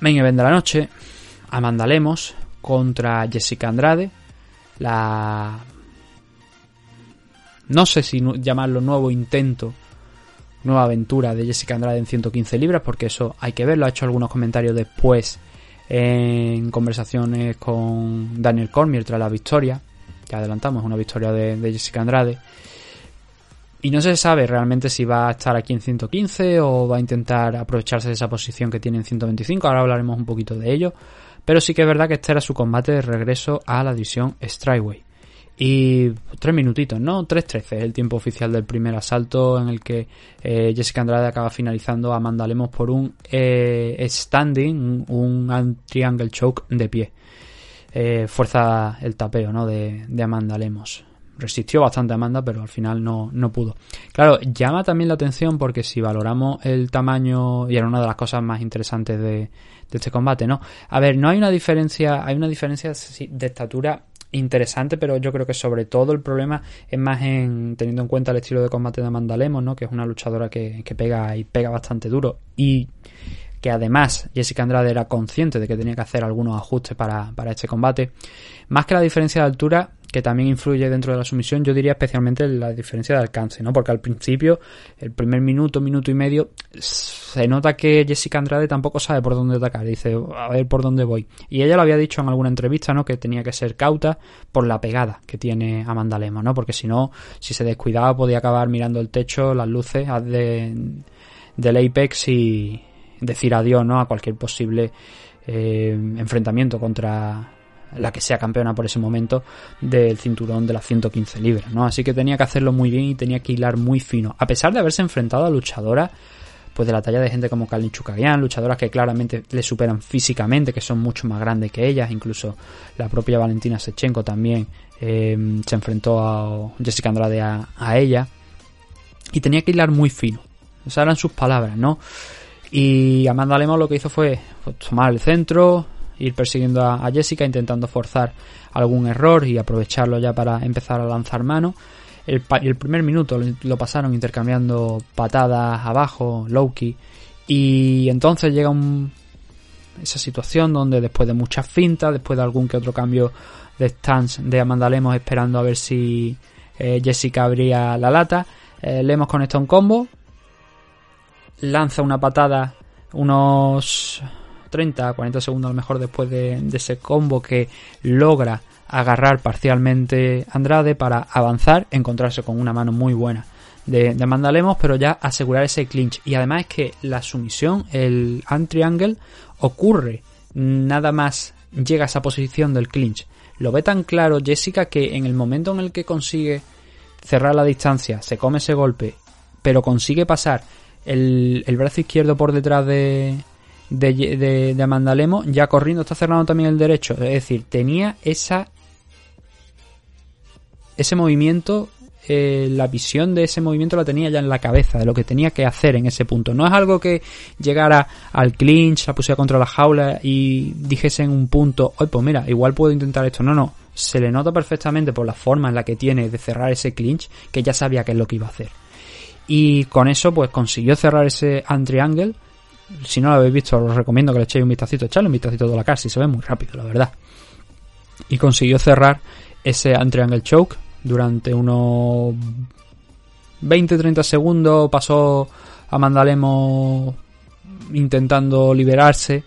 Main event de la noche. Amanda Lemos contra Jessica Andrade. La. No sé si llamarlo nuevo intento, nueva aventura de Jessica Andrade en 115 libras, porque eso hay que verlo. Ha hecho algunos comentarios después en conversaciones con Daniel Cormier tras la victoria. Que adelantamos, una victoria de, Jessica Andrade. Y no se sabe realmente si va a estar aquí en 115 o va a intentar aprovecharse de esa posición que tiene en 125. Ahora hablaremos un poquito de ello. Pero sí que es verdad que este era su combate de regreso a la división Strikeway. Y tres minutitos, ¿no? 3.13 es el tiempo oficial del primer asalto en el que eh, Jessica Andrade acaba finalizando a Amanda Lemos por un eh, standing, un, triangle choke de pie. Eh, fuerza el tapeo, ¿no? De, de Amanda Lemos. Resistió bastante Amanda, pero al final no, no pudo. Claro, llama también la atención porque si valoramos el tamaño, y era una de las cosas más interesantes de, de este combate, ¿no? A ver, no hay una diferencia, hay una diferencia de estatura interesante, pero yo creo que sobre todo el problema es más en teniendo en cuenta el estilo de combate de Amanda Lemos, ¿no? Que es una luchadora que, que pega y pega bastante duro y que además Jessica Andrade era consciente de que tenía que hacer algunos ajustes para, para este combate. Más que la diferencia de altura, que también influye dentro de la sumisión, yo diría especialmente la diferencia de alcance, ¿no? Porque al principio, el primer minuto, minuto y medio, se nota que Jessica Andrade tampoco sabe por dónde atacar, dice, a ver por dónde voy. Y ella lo había dicho en alguna entrevista, ¿no? Que tenía que ser cauta por la pegada que tiene Amanda Lemos, ¿no? Porque si no, si se descuidaba podía acabar mirando el techo, las luces de, del Apex y decir adiós, ¿no? A cualquier posible eh, enfrentamiento contra la que sea campeona por ese momento del cinturón de las 115 libras, ¿no? Así que tenía que hacerlo muy bien y tenía que hilar muy fino. A pesar de haberse enfrentado a luchadoras pues de la talla de gente como Kalin Chukagian, luchadoras que claramente le superan físicamente, que son mucho más grandes que ellas, incluso la propia Valentina Sechenko también eh, se enfrentó a Jessica Andrade a, ella y tenía que hilar muy fino. Esas eran sus palabras, ¿no? Y Amanda Lemos lo que hizo fue pues, tomar el centro, ir persiguiendo a, Jessica, intentando forzar algún error y aprovecharlo ya para empezar a lanzar mano. El, el primer minuto lo, pasaron intercambiando patadas abajo, Loki, y entonces llega esa situación donde después de muchas fintas, después de algún que otro cambio de stance de Amanda Lemos esperando a ver si eh, Jessica abría la lata, eh, Lemos conecta un combo, lanza una patada unos 30, 40 segundos a lo mejor después de, ese combo que logra agarrar parcialmente Andrade para avanzar, encontrarse con una mano muy buena de, de Amanda Lemos, pero ya asegurar ese clinch. Y además es que la sumisión, el anti-angle, ocurre nada más llega a esa posición del clinch. Lo ve tan claro Jessica que en el momento en el que consigue cerrar la distancia, se come ese golpe, pero consigue pasar el, el brazo izquierdo por detrás de, de, de, de ya corriendo está cerrando también el derecho. Es decir, tenía esa ese movimiento, eh, la visión de ese movimiento la tenía ya en la cabeza, de lo que tenía que hacer en ese punto. No es algo que llegara al clinch, la pusiera contra la jaula y dijese en un punto, oye, pues mira, igual puedo intentar esto. No, no, se le nota perfectamente por la forma en la que tiene de cerrar ese clinch que ya sabía qué es lo que iba a hacer. Y con eso, pues consiguió cerrar ese antriangle. Si no lo habéis visto, os recomiendo que le echéis un vistacito, echarle un vistacito a la cara, si se ve muy rápido, la verdad. Y consiguió cerrar ese antriangle choke durante unos 20-30 segundos. Pasó Amanda Lemos intentando liberarse.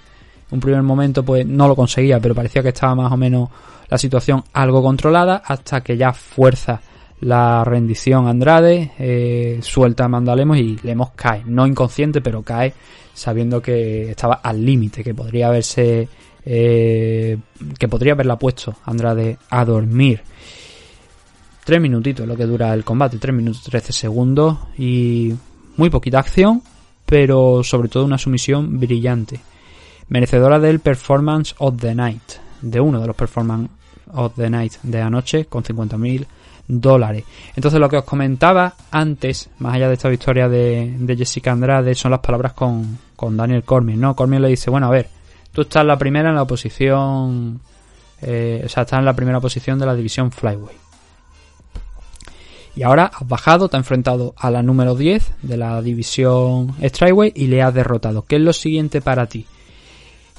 Un primer momento, pues no lo conseguía, pero parecía que estaba más o menos la situación algo controlada hasta que ya fuerza la rendición Andrade, eh, suelta a y Lemos cae, no inconsciente, pero cae sabiendo que estaba al límite, que podría haberse, eh, que podría haberla puesto Andrade a dormir. Tres minutitos lo que dura el combate, tres minutos 13 segundos y muy poquita acción, pero sobre todo una sumisión brillante. Merecedora del Performance of the Night, de uno de los Performance of the Night de anoche, con 50.000 dólares. Entonces lo que os comentaba antes, más allá de esta victoria de, Jessica Andrade, son las palabras con, con Daniel Cormier, ¿no? Cormier le dice, bueno, a ver, tú estás la primera en la posición, eh, o sea, estás en la primera posición de la división Flyway. Y ahora has bajado, te has enfrentado a la número 10 de la división Strikeway y le has derrotado. ¿Qué es lo siguiente para ti?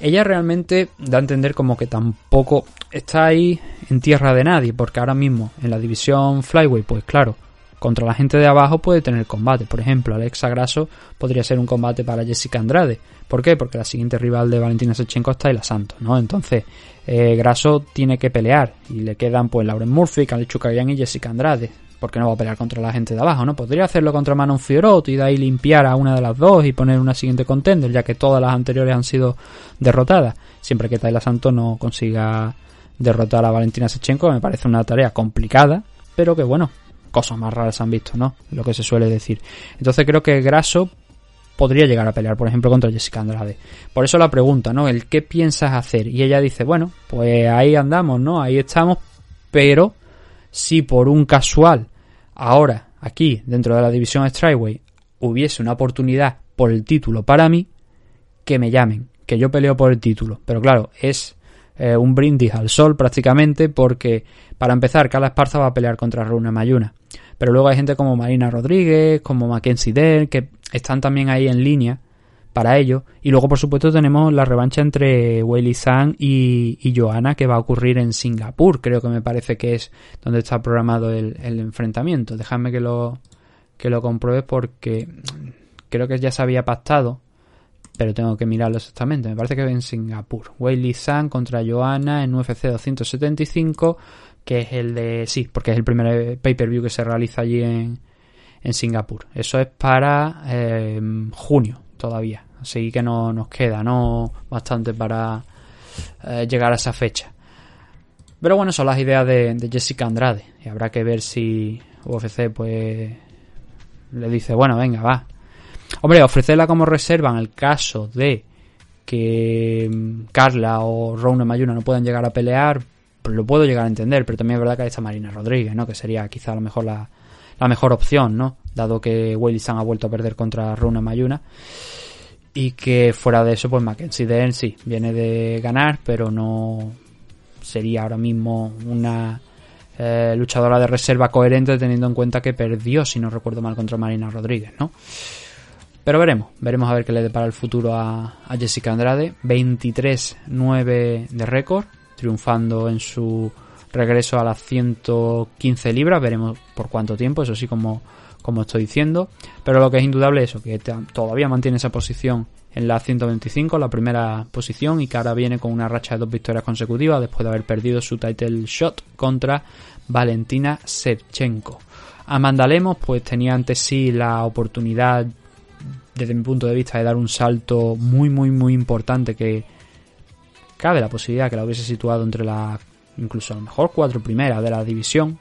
Ella realmente da a entender como que tampoco está ahí en tierra de nadie, porque ahora mismo en la división Flyway, pues claro, contra la gente de abajo puede tener combate. Por ejemplo, Alexa Grasso podría ser un combate para Jessica Andrade. ¿Por qué? Porque la siguiente rival de Valentina Sechenko está la Santos, ¿no? Entonces, eh, Grasso tiene que pelear y le quedan pues Lauren Murphy, Chukagian y Jessica Andrade. Porque no va a pelear contra la gente de abajo, ¿no? Podría hacerlo contra Manon Fiorot y de ahí limpiar a una de las dos y poner una siguiente contender, ya que todas las anteriores han sido derrotadas. Siempre que Tayla Santos no consiga derrotar a Valentina Sechenko, me parece una tarea complicada, pero que bueno, cosas más raras han visto, ¿no? Lo que se suele decir. Entonces creo que Grasso podría llegar a pelear, por ejemplo, contra Jessica Andrade. Por eso la pregunta, ¿no? El qué piensas hacer. Y ella dice, bueno, pues ahí andamos, ¿no? Ahí estamos, pero si por un casual ahora aquí dentro de la división Strikeway hubiese una oportunidad por el título para mí, que me llamen, que yo peleo por el título. Pero claro, es eh, un brindis al sol prácticamente porque para empezar Carla Esparza va a pelear contra Runa Mayuna. Pero luego hay gente como Marina Rodríguez, como Mackenzie Dell, que están también ahí en línea para ello. Y luego, por supuesto, tenemos la revancha entre Weili Zhang y, y Johanna que va a ocurrir en Singapur. Creo que me parece que es donde está programado el, el enfrentamiento. Dejadme que lo, que lo compruebe porque creo que ya se había pactado. Pero tengo que mirarlo exactamente. Me parece que en Singapur. Weili Zhang contra Johanna en UFC 275. Que es el de. Sí, porque es el primer pay-per-view que se realiza allí en, en Singapur. Eso es para eh, junio todavía. Así que no nos queda, ¿no? Bastante para eh, llegar a esa fecha. Pero bueno, son las ideas de, Jessica Andrade. Y habrá que ver si UFC pues le dice, bueno, venga, va. Hombre, ofrecerla como reserva en el caso de que mm, Carla o Rona Mayuna no puedan llegar a pelear, pues lo puedo llegar a entender, pero también es verdad que ahí está Marina Rodríguez, ¿no? Que sería quizá a lo mejor la, la mejor opción, ¿no? Dado que Zhang ha vuelto a perder contra Runa Mayuna. Y que fuera de eso, pues Mackenzie Dern sí, viene de ganar, pero no sería ahora mismo una eh, luchadora de reserva coherente teniendo en cuenta que perdió, si no recuerdo mal, contra Marina Rodríguez, ¿no? Pero veremos, veremos a ver qué le depara el futuro a, a Jessica Andrade. 23-9 de récord, triunfando en su regreso a las 115 libras, veremos por cuánto tiempo, eso sí como, como estoy diciendo, pero lo que es indudable es que todavía mantiene esa posición en la 125, la primera posición, y que ahora viene con una racha de dos victorias consecutivas después de haber perdido su title shot contra Valentina Shevchenko. Amanda Lemos pues tenía ante sí la oportunidad desde mi punto de vista de dar un salto muy muy muy importante que cabe la posibilidad que la hubiese situado entre la incluso a lo mejor cuatro primeras de la división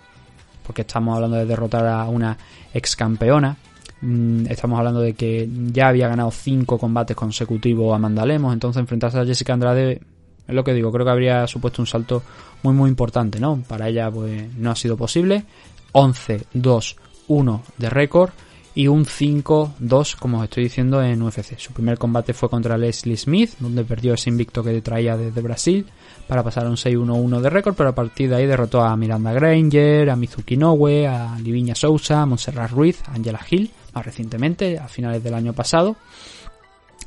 porque estamos hablando de derrotar a una ex campeona Mm, estamos hablando de que ya había ganado cinco combates consecutivos Amanda Lemos entonces enfrentarse a Jessica Andrade es lo que digo creo que habría supuesto un salto muy muy importante no para ella pues no ha sido posible. 11 2 1 de récord y un 5-2, como os estoy diciendo, en UFC. Su primer combate fue contra Leslie Smith, donde perdió ese invicto que traía desde Brasil, para pasar a un 6-1-1 de récord, pero a partir de ahí derrotó a Miranda Granger, a Mizuki Nowe, a Liviña Sousa, a Montserrat Ruiz, a Angela Hill, más recientemente, a finales del año pasado.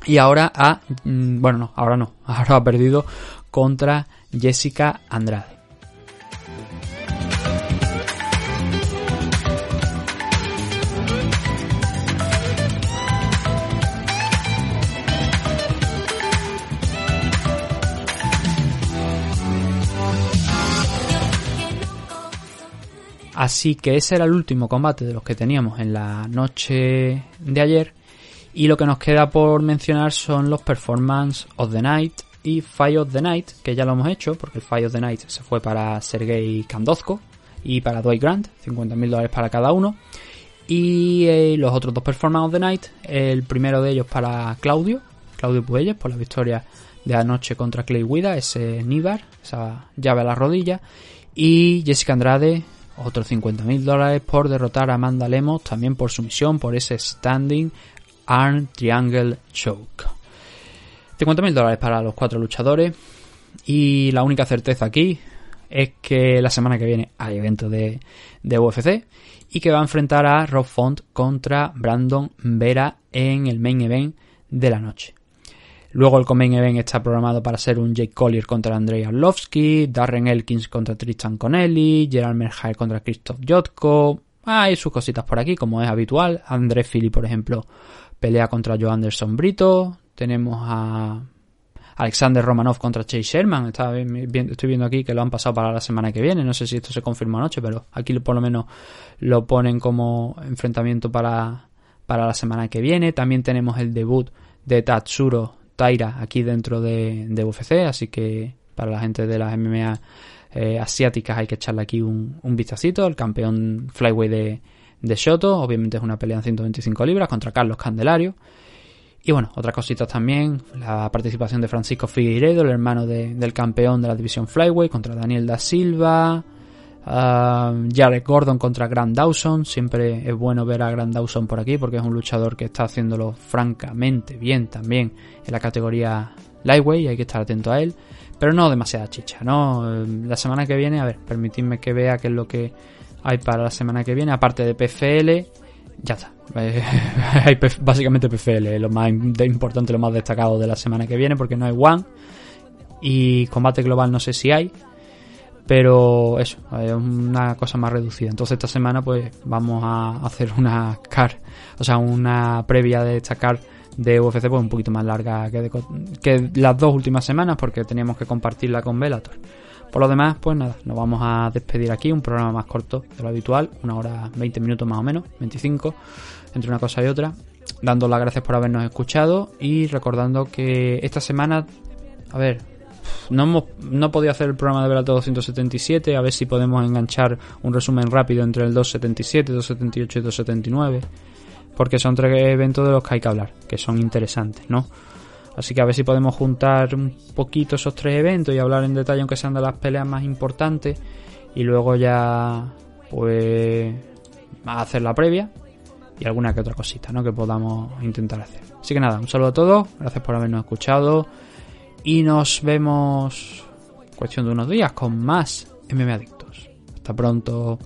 Y ahora ha, mm, bueno, no, ahora no, ahora ha perdido contra Jessica Andrade. Así que ese era el último combate de los que teníamos en la noche de ayer. Y lo que nos queda por mencionar son los Performance of the Night y Fight of the Night, que ya lo hemos hecho, porque el Fight of the Night se fue para Sergei Kandozko y para Dwight Grant, 50.000 dólares para cada uno. Y eh, los otros dos Performance of the Night, el primero de ellos para Claudio, Claudio Puelles, por la victoria de anoche contra Clay Guida, ese Nibar, esa llave a la rodilla. Y Jessica Andrade, otros 50.000 dólares por derrotar a Amanda Lemos, también por sumisión, por ese Standing Arm Triangle Choke. 50.000 dólares para los cuatro luchadores. Y la única certeza aquí es que la semana que viene hay evento de, de UFC y que va a enfrentar a Rob Font contra Brandon Vera en el main event de la noche. Luego el main event está programado para ser un Jake Collier contra Andrei Arlovsky, Darren Elkins contra Tristan Connelly, Gerald Merhair contra Christoph Jotko. Hay sus cositas por aquí, como es habitual. André Philly, por ejemplo, pelea contra Joe Anderson Brito. Tenemos a Alexander Romanov contra Chase Sherman. Estoy viendo aquí que lo han pasado para la semana que viene. No sé si esto se confirma anoche, pero aquí por lo menos lo ponen como enfrentamiento para, para la semana que viene. También tenemos el debut de Tatsuro Taira aquí dentro de, UFC, así que para la gente de las MMA eh, asiáticas hay que echarle aquí un, un vistacito. El campeón flyweight de, de Shoto, obviamente es una pelea en 125 libras contra Carlos Candelario. Y bueno, otras cositas también, la participación de Francisco Figueiredo, el hermano de- del campeón de la división Flyweight, contra Daniel da Silva, ah, Jared Gordon contra Grant Dawson, siempre es bueno ver a Grant Dawson por aquí porque es un luchador que está haciéndolo francamente bien también en la categoría Lightweight hay que estar atento a él, pero no demasiada chicha, ¿no? Eh, La semana que viene, a ver, permitidme que vea qué es lo que hay para la semana que viene, aparte de PFL, ya está. hay básicamente PFL, lo más importante, lo más destacado de la semana que viene, porque no hay One. Y combate global no sé si hay. Pero eso, es una cosa más reducida. Entonces esta semana pues vamos a hacer una car, o sea, una previa de esta car de UFC pues un poquito más larga que, de que las dos últimas semanas porque teníamos que compartirla con Velator. Por lo demás, pues nada, nos vamos a despedir aquí, un programa más corto de lo habitual, una hora 20 minutos más o menos, 25, entre una cosa y otra, dando las gracias por habernos escuchado y recordando que esta semana, a ver, no hemos no podido hacer el programa de Velator 277, a ver si podemos enganchar un resumen rápido entre el 277, 278 y 279, porque son tres eventos de los que hay que hablar, que son interesantes, ¿no? Así que a ver si podemos juntar un poquito esos tres eventos y hablar en detalle, aunque sean de las peleas más importantes, y luego ya, pues, hacer la previa y alguna que otra cosita, ¿no? Que podamos intentar hacer. Así que nada, un saludo a todos, gracias por habernos escuchado y nos vemos cuestión de unos días con más MM Adictos. Hasta pronto.